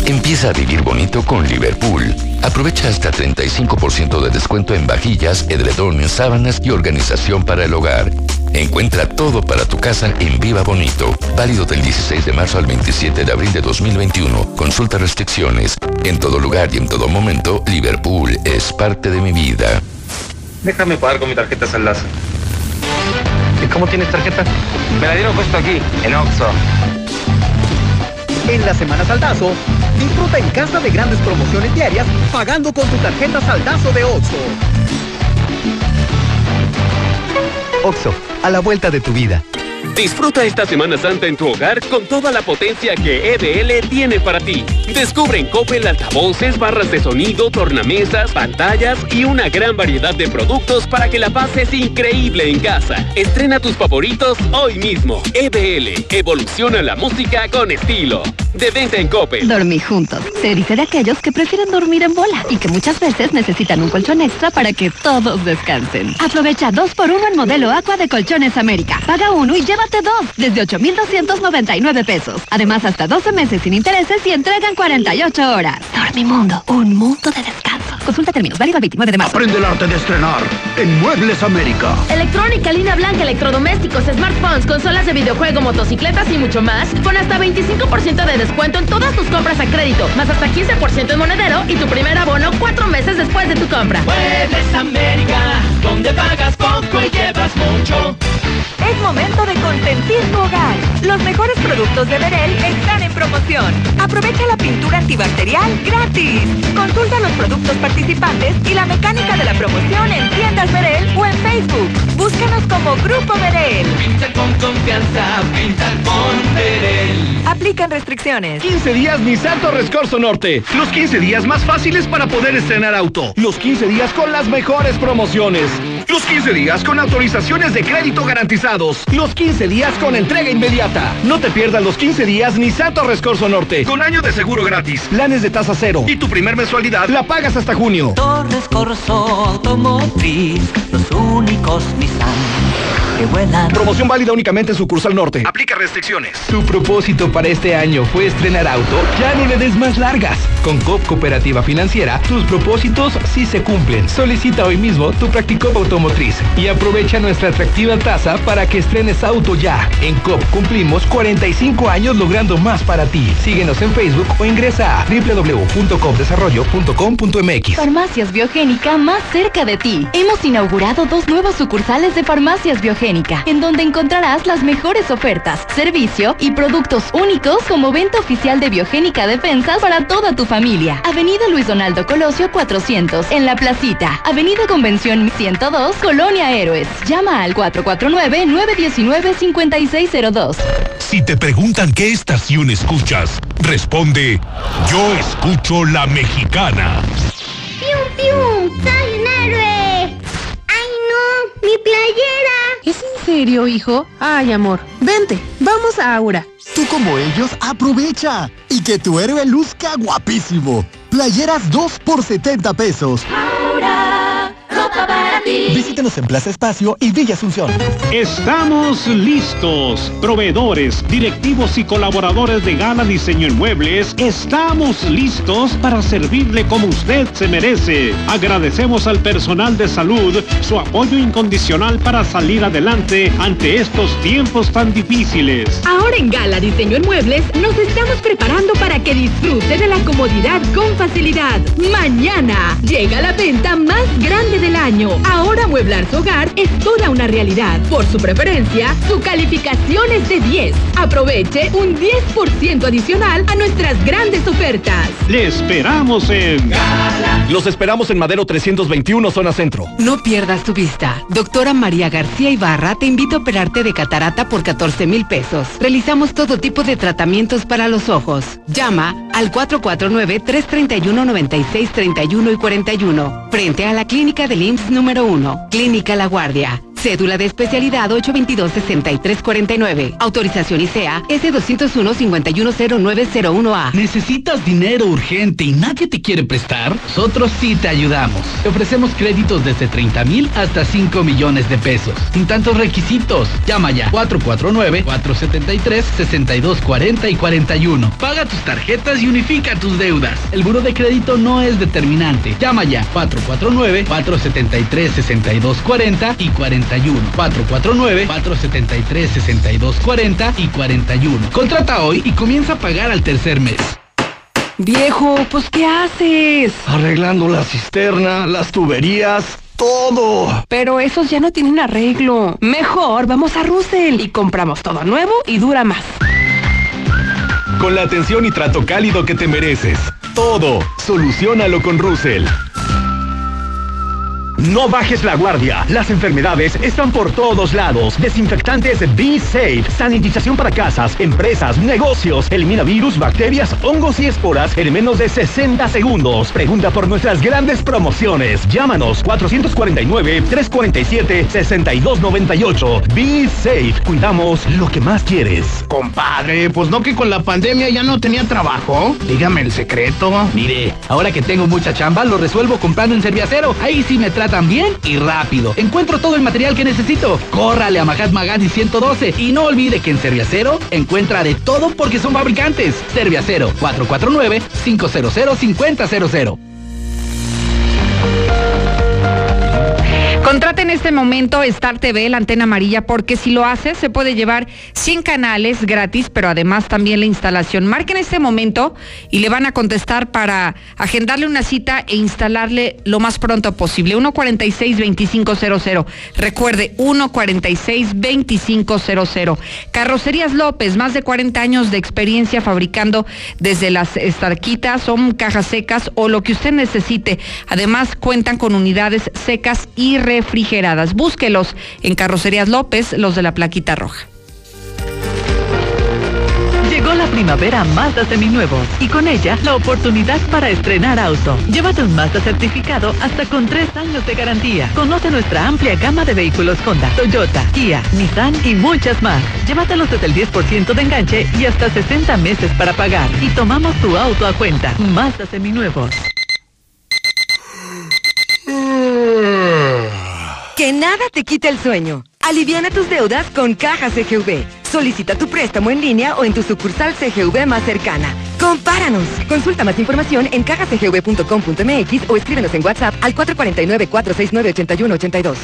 Empieza a vivir bonito con Liverpool. Aprovecha hasta 35% de descuento en vajillas, edredones, sábanas y organización para el hogar. Encuentra todo para tu casa en Viva Bonito. Válido del 16 de marzo al 27 de abril de 2021. Consulta restricciones. En todo lugar y en todo momento, Liverpool es parte de mi vida. Déjame pagar con mi tarjeta Saldazo. ¿Y cómo tienes tarjeta? Me la dieron puesto aquí, en Oxxo. En la Semana Saldazo, disfruta en casa de grandes promociones diarias pagando con tu tarjeta Saldazo de Oxo. Oxo, a la vuelta de tu vida. Disfruta esta Semana Santa en tu hogar con toda la potencia que EDL tiene para ti. Descubre en Coppel altavoces, barras de sonido, tornamesas, pantallas y una gran variedad de productos para que la pases increíble en casa. Estrena tus favoritos hoy mismo. EBL, evoluciona la música con estilo. De venta en Coppel. Dormir juntos. Se dice de aquellos que prefieren dormir en bola y que muchas veces necesitan un colchón extra para que todos descansen. Aprovecha 2 por 1 en modelo Aqua de Colchones América. Paga uno y llévate dos desde 8,299 pesos. Además, hasta 12 meses sin intereses y entregan 48 horas. Dormimundo, un mundo de descanso. Consulta términos, válido el 29 de marzo. Aprende el arte de estrenar en Muebles América. Electrónica, línea blanca, electrodomésticos, smartphones, consolas de videojuego, motocicletas y mucho más. Con hasta 25% de descuento en todas tus compras a crédito, más hasta 15% en monedero y tu primer abono cuatro meses después de tu compra. Muebles América, donde pagas poco y llevas mucho. Es momento de consentir tu hogar. Los mejores productos de Verel están en promoción. Aprovecha la pintura antibacterial gratis. Consulta los productos participantes y la mecánica de la promoción en tiendas Verel o en Facebook. Búscanos como Grupo Verel. Pinta con confianza, pinta con Verel. Aplican restricciones. 15 días Nissan Torres Corso Norte. Los 15 días más fáciles para poder estrenar auto. Los 15 días con las mejores promociones. Los 15 días con autorizaciones de crédito garantizados. Los 15 días con entrega inmediata. No te pierdas los 15 días Nissan Torres Corso Norte. Con año de seguro gratis. Planes de tasa cero. Y tu primer mensualidad la pagas hasta junio. Torres Corso Automotriz, los únicos Nissan que vuelan. Promoción válida únicamente en sucursal norte. Aplica restricciones. Tu propósito para este año fue estrenar auto. Ya ni le des más largas. Con COP Cooperativa Financiera, tus propósitos sí se cumplen. Solicita hoy mismo tu Practicop Automotriz y aprovecha nuestra atractiva tasa para que estrenes auto ya. En COP cumplimos 45 años logrando más para ti. Síguenos en Facebook o ingresa a www.copdesarrollo.com.mx. Farmacias Biogénica más cerca de ti. Hemos inaugurado dos nuevas sucursales de Farmacias Biogénica, en donde encontrarás las mejores ofertas, servicio y productos únicos como venta oficial de Biogénica Defensas para toda tu familia. Avenida Luis Donaldo Colosio 400, en La Placita. Avenida Convención 102, Colonia Héroes. Llama al 449-919-5602. Si te preguntan qué estación escuchas, responde, yo escucho la mexicana. ¡Pium, pium! ¡Soy un héroe! ¡Ay, no! ¡Mi playera! ¿Es en serio, hijo? Ay, amor. Vente, vamos a Aura. Tú como ellos, aprovecha y que tu héroe luzca guapísimo. Playeras 2 por 70 pesos. Aura, ropa para ti. Visítenos en Plaza Espacio y Villa Asunción. Estamos listos. Proveedores, directivos y colaboradores de Gala Diseño en Muebles, estamos listos para servirle como usted se merece. Agradecemos al personal de salud su apoyo incondicional para salir adelante ante estos tiempos tan difíciles. Ahora en Gala Diseño en Muebles nos estamos preparando para que disfrute de la comodidad con facilidad. Mañana llega la venta más grande del año. Ahora mueblar su hogar es toda una realidad. Por su preferencia, su calificación es de 10. Aproveche un 10% adicional a nuestras grandes ofertas. Le esperamos en Los esperamos en Madero 321, zona centro. No pierdas tu vista. Doctora María García Ibarra te invita a operarte de catarata por 14 mil pesos. Realizamos todo tipo de tratamientos para los ojos. Llama al 449-331-9631 y 41. Frente a la clínica del IMSS número 1. Clínica La Guardia. Cédula de especialidad 822-6349. Autorización ICEA S201-510901A. ¿Necesitas dinero urgente y nadie te quiere prestar? Nosotros sí te ayudamos. Te ofrecemos créditos desde 30 mil hasta 5 millones de pesos. Sin tantos requisitos. Llama ya. 449-473-6240 y 41. Paga tus tarjetas y unifica tus deudas. El buro de crédito no es determinante. Llama ya. 449-473-6240 y 41. 449-473-6240 y 41. Contrata hoy y comienza a pagar al tercer mes. Viejo, pues ¿qué haces? Arreglando la cisterna, las tuberías, todo. Pero esos ya no tienen arreglo. Mejor vamos a Russell y compramos todo nuevo y dura más. Con la atención y trato cálido que te mereces. Todo, solucionalo con Russell. No bajes la guardia. Las enfermedades están por todos lados. Desinfectantes Be Safe. Sanitización para casas, empresas, negocios. Elimina virus, bacterias, hongos y esporas en menos de 60 segundos. Pregunta por nuestras grandes promociones. Llámanos 449-347-6298. Be Safe. Cuidamos lo que más quieres. Compadre, pues no que con la pandemia ya no tenía trabajo. Dígame el secreto. Mire, ahora que tengo mucha chamba, lo resuelvo comprando en Serviacero. Ahí sí me tratan bien y rápido. Encuentro todo el material que necesito. Córrale a Mahatma Gandhi 112 y no olvide que en Serviacero encuentra de todo porque son fabricantes. Serviacero 449 500 5000. Contrate en este momento Star TV, la antena amarilla, porque si lo hace se puede llevar 100 canales gratis, pero además también la instalación. Marque en este momento y le van a contestar para agendarle una cita e instalarle lo más pronto posible. 146-2500. Recuerde, 146-2500. Carrocerías López, más de 40 años de experiencia fabricando desde las estarquitas, son cajas secas o lo que usted necesite. Además, cuentan con unidades secas y refrigeradas. Búsquelos en Carrocerías López, los de la plaquita roja. Llegó la primavera Mazda seminuevos y con ella la oportunidad para estrenar auto. Llévate un Mazda certificado hasta con tres años de garantía. Conoce nuestra amplia gama de vehículos Honda, Toyota, Kia, Nissan y muchas más. Llévatelos desde el 10% de enganche y hasta 60 meses para pagar. Y tomamos tu auto a cuenta. Mazda seminuevos. Que nada te quite el sueño. Aliviana tus deudas con Caja CGV. Solicita tu préstamo en línea o en tu sucursal CGV más cercana. Compáranos. Consulta más información en cajacgv.com.mx o escríbenos en WhatsApp al 449-469-8182.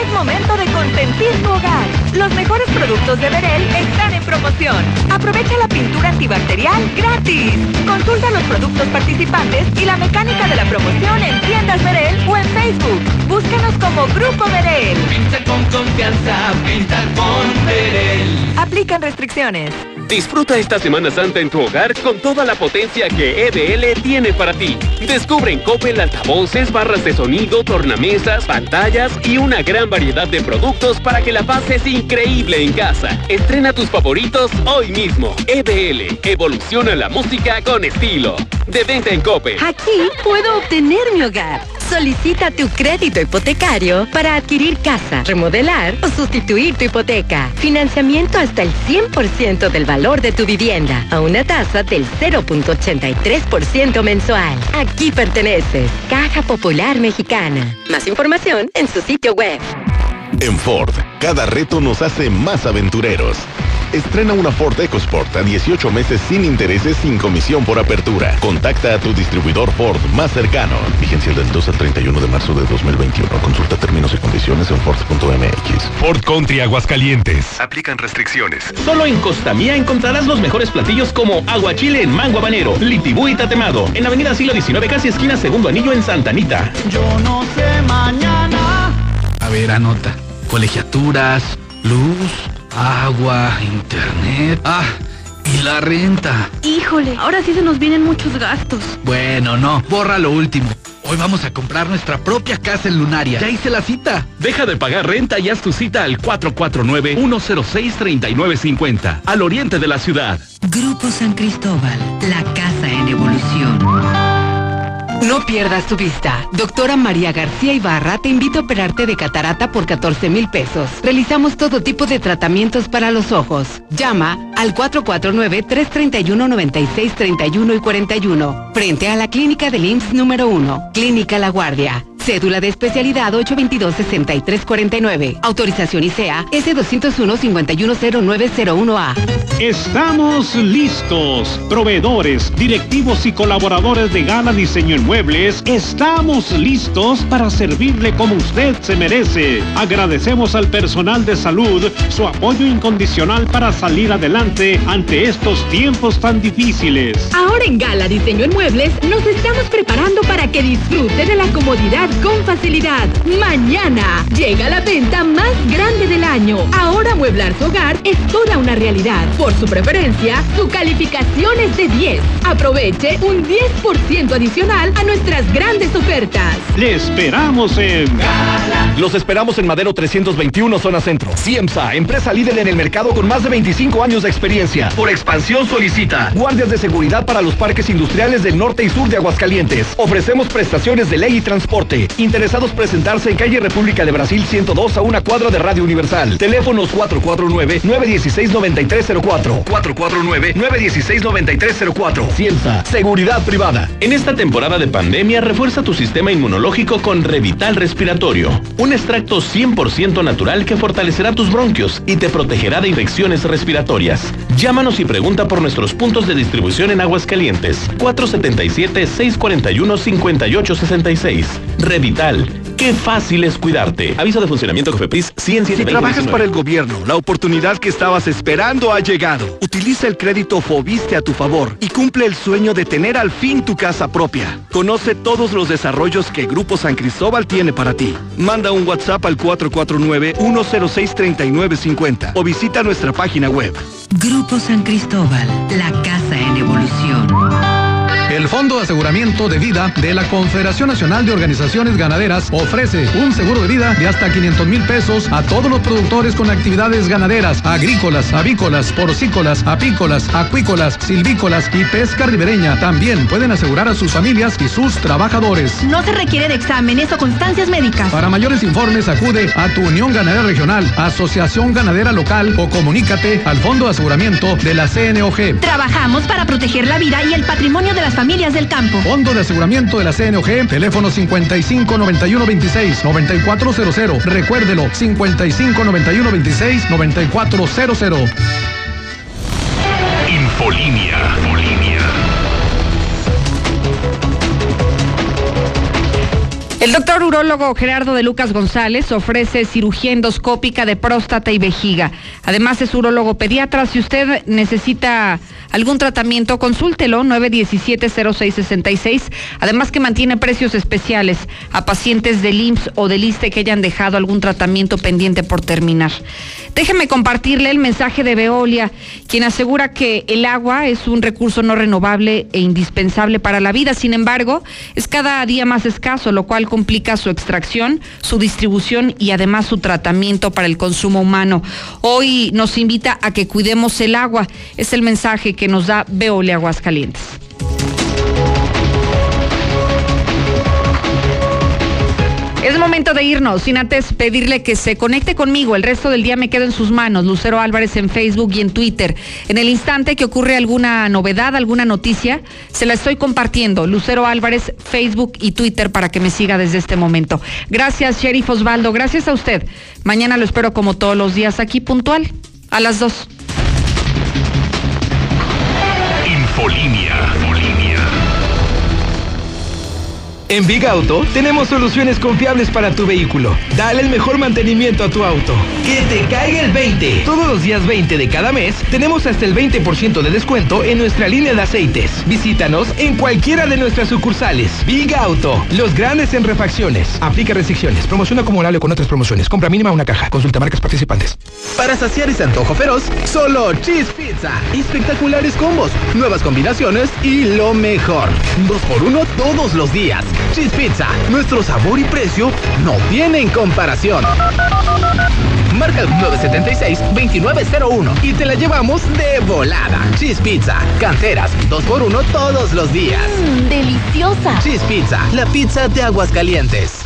Es momento de consentir tu hogar. Los mejores productos de Berel están en promoción. Aprovecha la pintura antibacterial gratis. Consulta los productos participantes y la mecánica de la promoción en tiendas Berel o en Facebook. Búscanos como Grupo Berel. Pinta con confianza, pinta con Berel. Aplican restricciones. Disfruta esta Semana Santa en tu hogar con toda la potencia que EBL tiene para ti. Descubre en Coppel altavoces, barras de sonido, tornamesas, pantallas y una gran variedad de productos para que la pases increíble en casa. Estrena tus favoritos hoy mismo. EBL, evoluciona la música con estilo. De venta en Coppel. Aquí puedo obtener mi hogar. Solicita tu crédito hipotecario para adquirir casa, remodelar o sustituir tu hipoteca. Financiamiento hasta el 100% del valor de tu vivienda a una tasa del 0.83% mensual. Aquí perteneces. Caja Popular Mexicana. Más información en su sitio web. En Ford, cada reto nos hace más aventureros. Estrena una Ford EcoSport a 18 meses sin intereses sin comisión por apertura. Contacta a tu distribuidor Ford más cercano. Vigencia del 2 al 31 de marzo de 2021. Consulta términos y condiciones en Ford.mx. Ford Country Aguascalientes. Aplican restricciones. Solo en Costa Mía encontrarás los mejores platillos como aguachile en mango habanero, litibú y tatemado. En Avenida Siglo XIX, casi esquina Segundo Anillo en Santa Anita. Yo no sé mañana. A ver, anota. Colegiaturas, luz, agua, internet. Ah, y la renta. Híjole, ahora sí se nos vienen muchos gastos. Bueno, no, borra lo último. Hoy vamos a comprar nuestra propia casa en Lunaria. Ya hice la cita. Deja de pagar renta y haz tu cita al 449-106-3950, al oriente de la ciudad. Grupo San Cristóbal, la casa en evolución. No pierdas tu vista. Doctora María García Ibarra te invita a operarte de catarata por 14 mil pesos. Realizamos todo tipo de tratamientos para los ojos. Llama al 449-331-9631 y 41. Frente a la clínica del IMSS número 1. Clínica La Guardia. Cédula de especialidad 822-6349. Autorización ICEA S201-510901A. Estamos listos. Proveedores, directivos y colaboradores de Gala Diseño en Muebles, estamos listos para servirle como usted se merece. Agradecemos al personal de salud su apoyo incondicional para salir adelante ante estos tiempos tan difíciles. Ahora en Gala Diseño en Muebles nos estamos preparando para que disfrute de la comodidad con facilidad. Mañana llega la venta más grande del año. Ahora mueblar su hogar es toda una realidad. Por su preferencia, su calificación es de 10. Aproveche un 10% adicional a nuestras grandes ofertas. Le esperamos en Los esperamos en Madero 321, zona centro. CIEMSA, empresa líder en el mercado con más de 25 años de experiencia. Por expansión solicita guardias de seguridad para los parques industriales del norte y sur de Aguascalientes. Ofrecemos prestaciones de ley y transporte. Interesados presentarse en calle República de Brasil 102 a una cuadra de Radio Universal. Teléfonos 449-916-9304. 449-916-9304. CIEMSA, seguridad privada. En esta temporada de pandemia, refuerza tu sistema inmunológico con Revital Respiratorio, un extracto 100% natural que fortalecerá tus bronquios y te protegerá de infecciones respiratorias. Llámanos y pregunta por nuestros puntos de distribución en Aguascalientes. 477-641-5866. Revital. Qué fácil es cuidarte. Aviso de funcionamiento Cofepris 100 Si trabajas para el gobierno, la oportunidad que estabas esperando ha llegado. Utiliza el crédito Fobiste a tu favor y cumple el sueño de tener al fin tu casa propia. Conoce todos los desarrollos que Grupo San Cristóbal tiene para ti. Manda un WhatsApp al 449-106-3950 o visita nuestra página web. Grupo San Cristóbal, la casa en evolución. El Fondo de Aseguramiento de Vida de la Confederación Nacional de Organizaciones Ganaderas ofrece un seguro de vida de hasta 500 mil pesos a todos los productores con actividades ganaderas, agrícolas, avícolas, porcícolas, apícolas, acuícolas, silvícolas y pesca ribereña. También pueden asegurar a sus familias y sus trabajadores. No se requiere de exámenes o constancias médicas. Para mayores informes acude a tu Unión Ganadera Regional, Asociación Ganadera Local o comunícate al Fondo de Aseguramiento de la CNOG. Trabajamos para proteger la vida y el patrimonio de las familias del campo. Fondo de Aseguramiento de la CNOG, teléfono 55 91 26 9400. Recuérdelo, 55 91 26 9400. Infolinia. El doctor urólogo Gerardo de Lucas González ofrece cirugía endoscópica de próstata y vejiga. Además es urólogo pediatra. Si usted necesita algún tratamiento, consúltelo 917-0666. Además que mantiene precios especiales a pacientes del IMSS o del ISTE que hayan dejado algún tratamiento pendiente por terminar. Déjeme compartirle el mensaje de Veolia, quien asegura que el agua es un recurso no renovable e indispensable para la vida. Sin embargo, es cada día más escaso, lo cual complica su extracción, su distribución y además su tratamiento para el consumo humano. Hoy nos invita a que cuidemos el agua. Es el mensaje que que nos da Veole Aguascalientes. Es momento de irnos, sin antes pedirle que se conecte conmigo. El resto del día me quedo en sus manos. Lucero Álvarez en Facebook y en Twitter. En el instante que ocurre alguna novedad, alguna noticia, se la estoy compartiendo. Lucero Álvarez, Facebook y Twitter para que me siga desde este momento. Gracias, Sheriff Osvaldo. Gracias a usted. Mañana lo espero como todos los días aquí puntual, a las 2. Infolínea en Big Auto tenemos soluciones confiables para tu vehículo. Dale el mejor mantenimiento a tu auto. Que te caiga el 20. Todos los días 20 de cada mes tenemos hasta el 20% de descuento en nuestra línea de aceites. Visítanos en cualquiera de nuestras sucursales. Big Auto, los grandes en refacciones. Aplica restricciones. Promoción acumulable con otras promociones. Compra mínima una caja. Consulta marcas participantes. Para saciar ese antojo feroz, solo Cheese Pizza. Espectaculares combos, nuevas combinaciones y lo mejor. Dos por uno todos los días. Cheese Pizza, nuestro sabor y precio no tienen comparación. Marca el 976-2901 y te la llevamos de volada. Cheese Pizza, canteras, dos por uno todos los días. Mmm, deliciosa. Cheese Pizza, la pizza de Aguascalientes.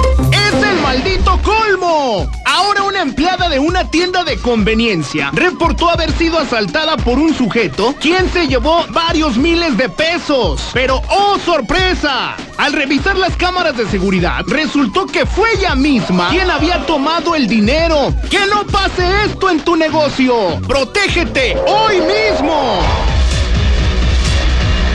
¡Es el maldito colmo! Ahora una empleada de una tienda de conveniencia reportó haber sido asaltada por un sujeto quien se llevó varios miles de pesos. Pero ¡oh sorpresa! Al revisar las cámaras de seguridad, resultó que fue ella misma quien había tomado el dinero. ¡Que no pase esto en tu negocio! ¡Protégete hoy mismo!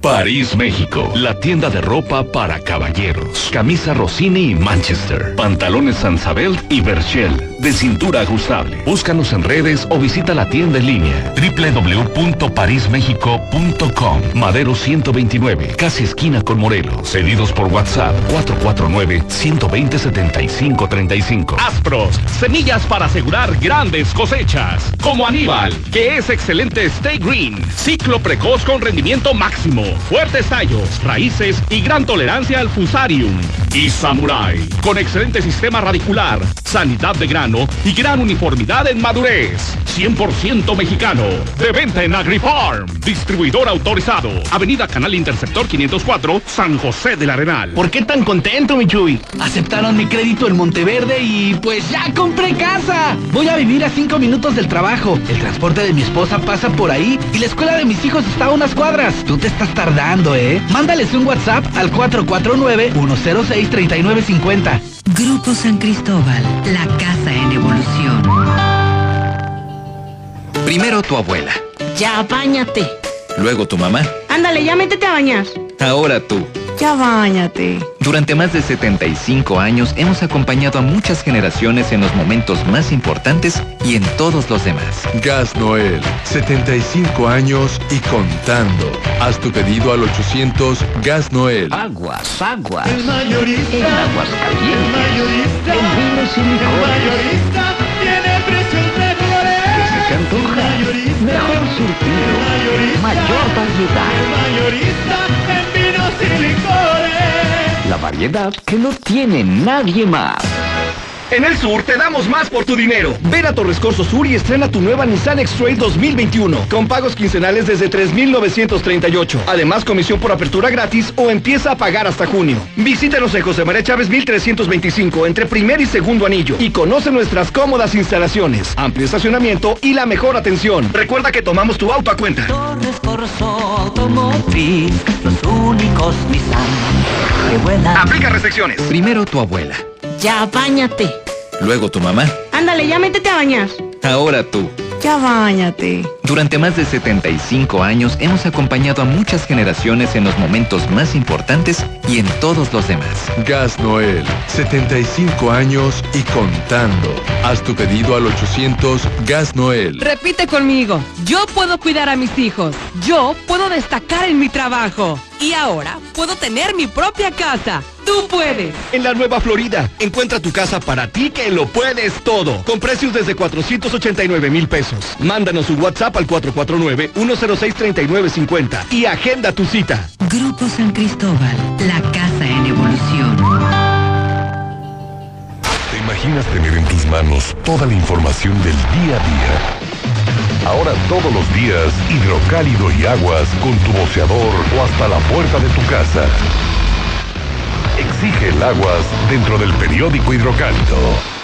París, México. La tienda de ropa para caballeros. Camisa Rossini y Manchester. Pantalones Sansabel y Berchel. De cintura ajustable. Búscanos en redes o visita la tienda en línea. www.parismexico.com. Madero 129. Casi esquina con Morelos. Pedidos por WhatsApp. 449-120-7535. Aspros. Semillas para asegurar grandes cosechas. Como Aníbal, que es excelente Stay Green. Ciclo precoz con rendimiento máximo fuertes tallos, raíces y gran tolerancia al fusarium. Y Samurai, con excelente sistema radicular, sanidad de grano y gran uniformidad en madurez. 100% mexicano. De venta en AgriFarm. Distribuidor autorizado. Avenida Canal Interceptor 504, San José del Arenal. ¿Por qué tan contento, Michuy? Aceptaron mi crédito en Monteverde y pues ya compré casa. Voy a vivir a cinco minutos del trabajo. El transporte de mi esposa pasa por ahí y la escuela de mis hijos está a unas cuadras. Tú te estás tardando, ¿eh? Mándales un WhatsApp al 449-106-3950. Grupo San Cristóbal, la casa en evolución. Primero tu abuela, Ya, bañate. luego tu mamá, Ándale, ya métete a bañar. ahora tú. Ya, bañate. Durante más de 75 años hemos acompañado a muchas generaciones en los momentos más importantes y en todos los demás. Gas Noel, 75 años y contando. Haz tu pedido al 800 Gas Noel. Aguas, aguas. El mayorista. En aguas El mayorista. En vinos y El licores. mayorista tiene precios mejores. ¿Qué se te antoja? Mejor surtido. Mayor variedad. El mayorista en La variedad que no tiene nadie más. En el sur te damos más por tu dinero. Ven a Torres Corso Sur y estrena tu nueva Nissan X-Trail 2021 con pagos quincenales desde 3,938. Además, comisión por apertura gratis o empieza a pagar hasta junio. Visítanos en José María Chávez 1325 entre primer y segundo anillo y conoce nuestras cómodas instalaciones, amplio estacionamiento y la mejor atención. Recuerda que tomamos tu auto a cuenta. Torres Corso Automotriz, los únicos Nissan que vuelan. Aplica restricciones. Primero tu abuela, Ya, bañate. luego tu mamá, Ándale, ya métete a bañar. ahora tú. Ya, bañate. Durante más de 75 años hemos acompañado a muchas generaciones en los momentos más importantes y en todos los demás. Gas Noel, 75 años y contando. Haz tu pedido al 800 Gas Noel. Repite conmigo. Yo puedo cuidar a mis hijos. Yo puedo destacar en mi trabajo. Y ahora puedo tener mi propia casa. Tú puedes. En la Nueva Florida, encuentra tu casa para ti que lo puedes todo. Con precios desde 489 mil pesos. Mándanos un WhatsApp al 449-106-3950 y agenda tu cita. Grupo San Cristóbal, la casa en evolución. ¿Te imaginas tener en tus manos toda la información del día a día? Ahora todos los días, hidrocálido y aguas con tu boceador o hasta la puerta de tu casa. Exige el aguas dentro del periódico hidrocálido.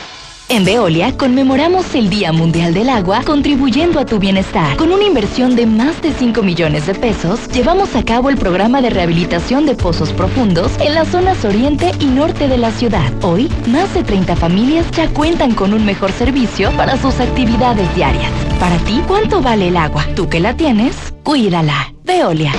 En Veolia conmemoramos el Día Mundial del Agua contribuyendo a tu bienestar. Con una inversión de más de 5 millones de pesos, llevamos a cabo el programa de rehabilitación de pozos profundos en las zonas oriente y norte de la ciudad. Hoy, más de 30 familias ya cuentan con un mejor servicio para sus actividades diarias. Para ti, ¿cuánto vale el agua? Tú que la tienes, cuídala. Veolia.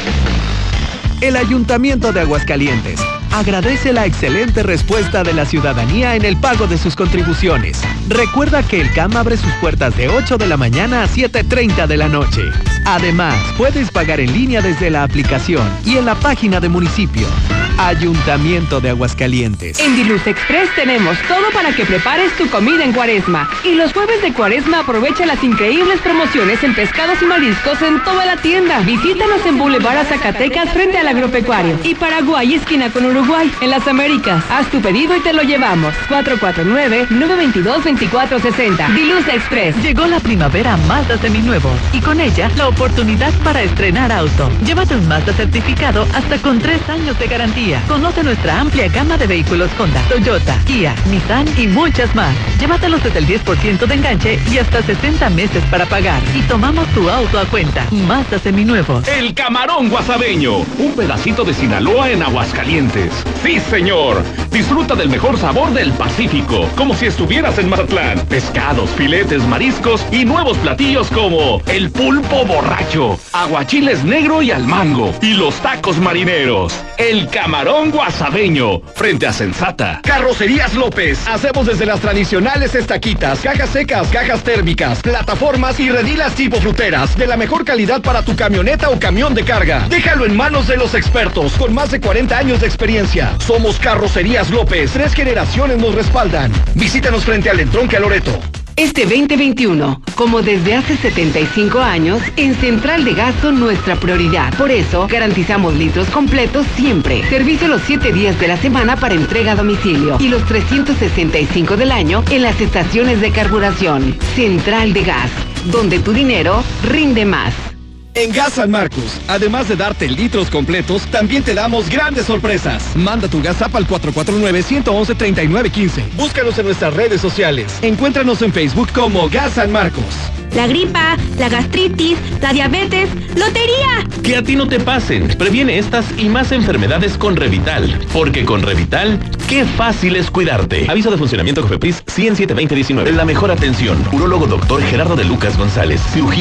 El Ayuntamiento de Aguascalientes agradece la excelente respuesta de la ciudadanía en el pago de sus contribuciones. Recuerda que el CAM abre sus puertas de 8 de la mañana a 7.30 de la noche. Además, puedes pagar en línea desde la aplicación y en la página de municipio. Ayuntamiento de Aguascalientes. En Diluz Express tenemos todo para que prepares tu comida en cuaresma. Y los jueves de cuaresma aprovecha las increíbles promociones en pescados y mariscos en toda la tienda. Visítanos en Boulevard Zacatecas frente al agropecuario. Y Paraguay, esquina con Uruguay, en las Américas. Haz tu pedido y te lo llevamos. 449-922-2460. Diluz Express. Llegó la primavera a de seminuevos y con ella la oportunidad para estrenar auto. Llévate un Mazda certificado hasta con tres años de garantía. Conoce nuestra amplia gama de vehículos Honda, Toyota, Kia, Nissan y muchas más. Llévatelos desde el 10% de enganche y hasta 60 meses para pagar. Y tomamos tu auto a cuenta. Mazda seminuevos. El camarón guasabeño, un pedacito de Sinaloa en Aguascalientes. Sí, señor. Disfruta del mejor sabor del Pacífico, como si estuvieras en Mazatlán. Pescados, filetes, mariscos y nuevos platillos como el pulpo borracho, aguachiles negro y al mango y los tacos marineros. El camarón guasabeño, frente a Sensata. Carrocerías López. Hacemos desde las tradicionales estaquitas, cajas secas, cajas térmicas, plataformas y redilas tipo fruteras de la mejor calidad para tu camioneta o camión de carga. Déjalo en manos de los expertos con más de 40 años de experiencia. Somos Carrocerías López. Tres generaciones nos respaldan. Visítanos frente al entronque a Loreto. Este 2021, como desde hace 75 años, en Central de Gas nuestra prioridad. Por eso, garantizamos litros completos siempre. Servicio los 7 días de la semana para entrega a domicilio y los 365 del año en las estaciones de carburación. Central de Gas, donde tu dinero rinde más. En Gas San Marcos, además de darte litros completos, también te damos grandes sorpresas. Manda tu gas al 449-111-3915. Búscanos en nuestras redes sociales. Encuéntranos en Facebook como Gas San Marcos. La gripa, la gastritis, la diabetes, lotería. Que a ti no te pasen. Previene estas y más enfermedades con Revital. Porque con Revital, qué fácil es cuidarte. Aviso de funcionamiento Cofepris 107 2019 La mejor atención. Urólogo doctor Gerardo de Lucas González. Cirugía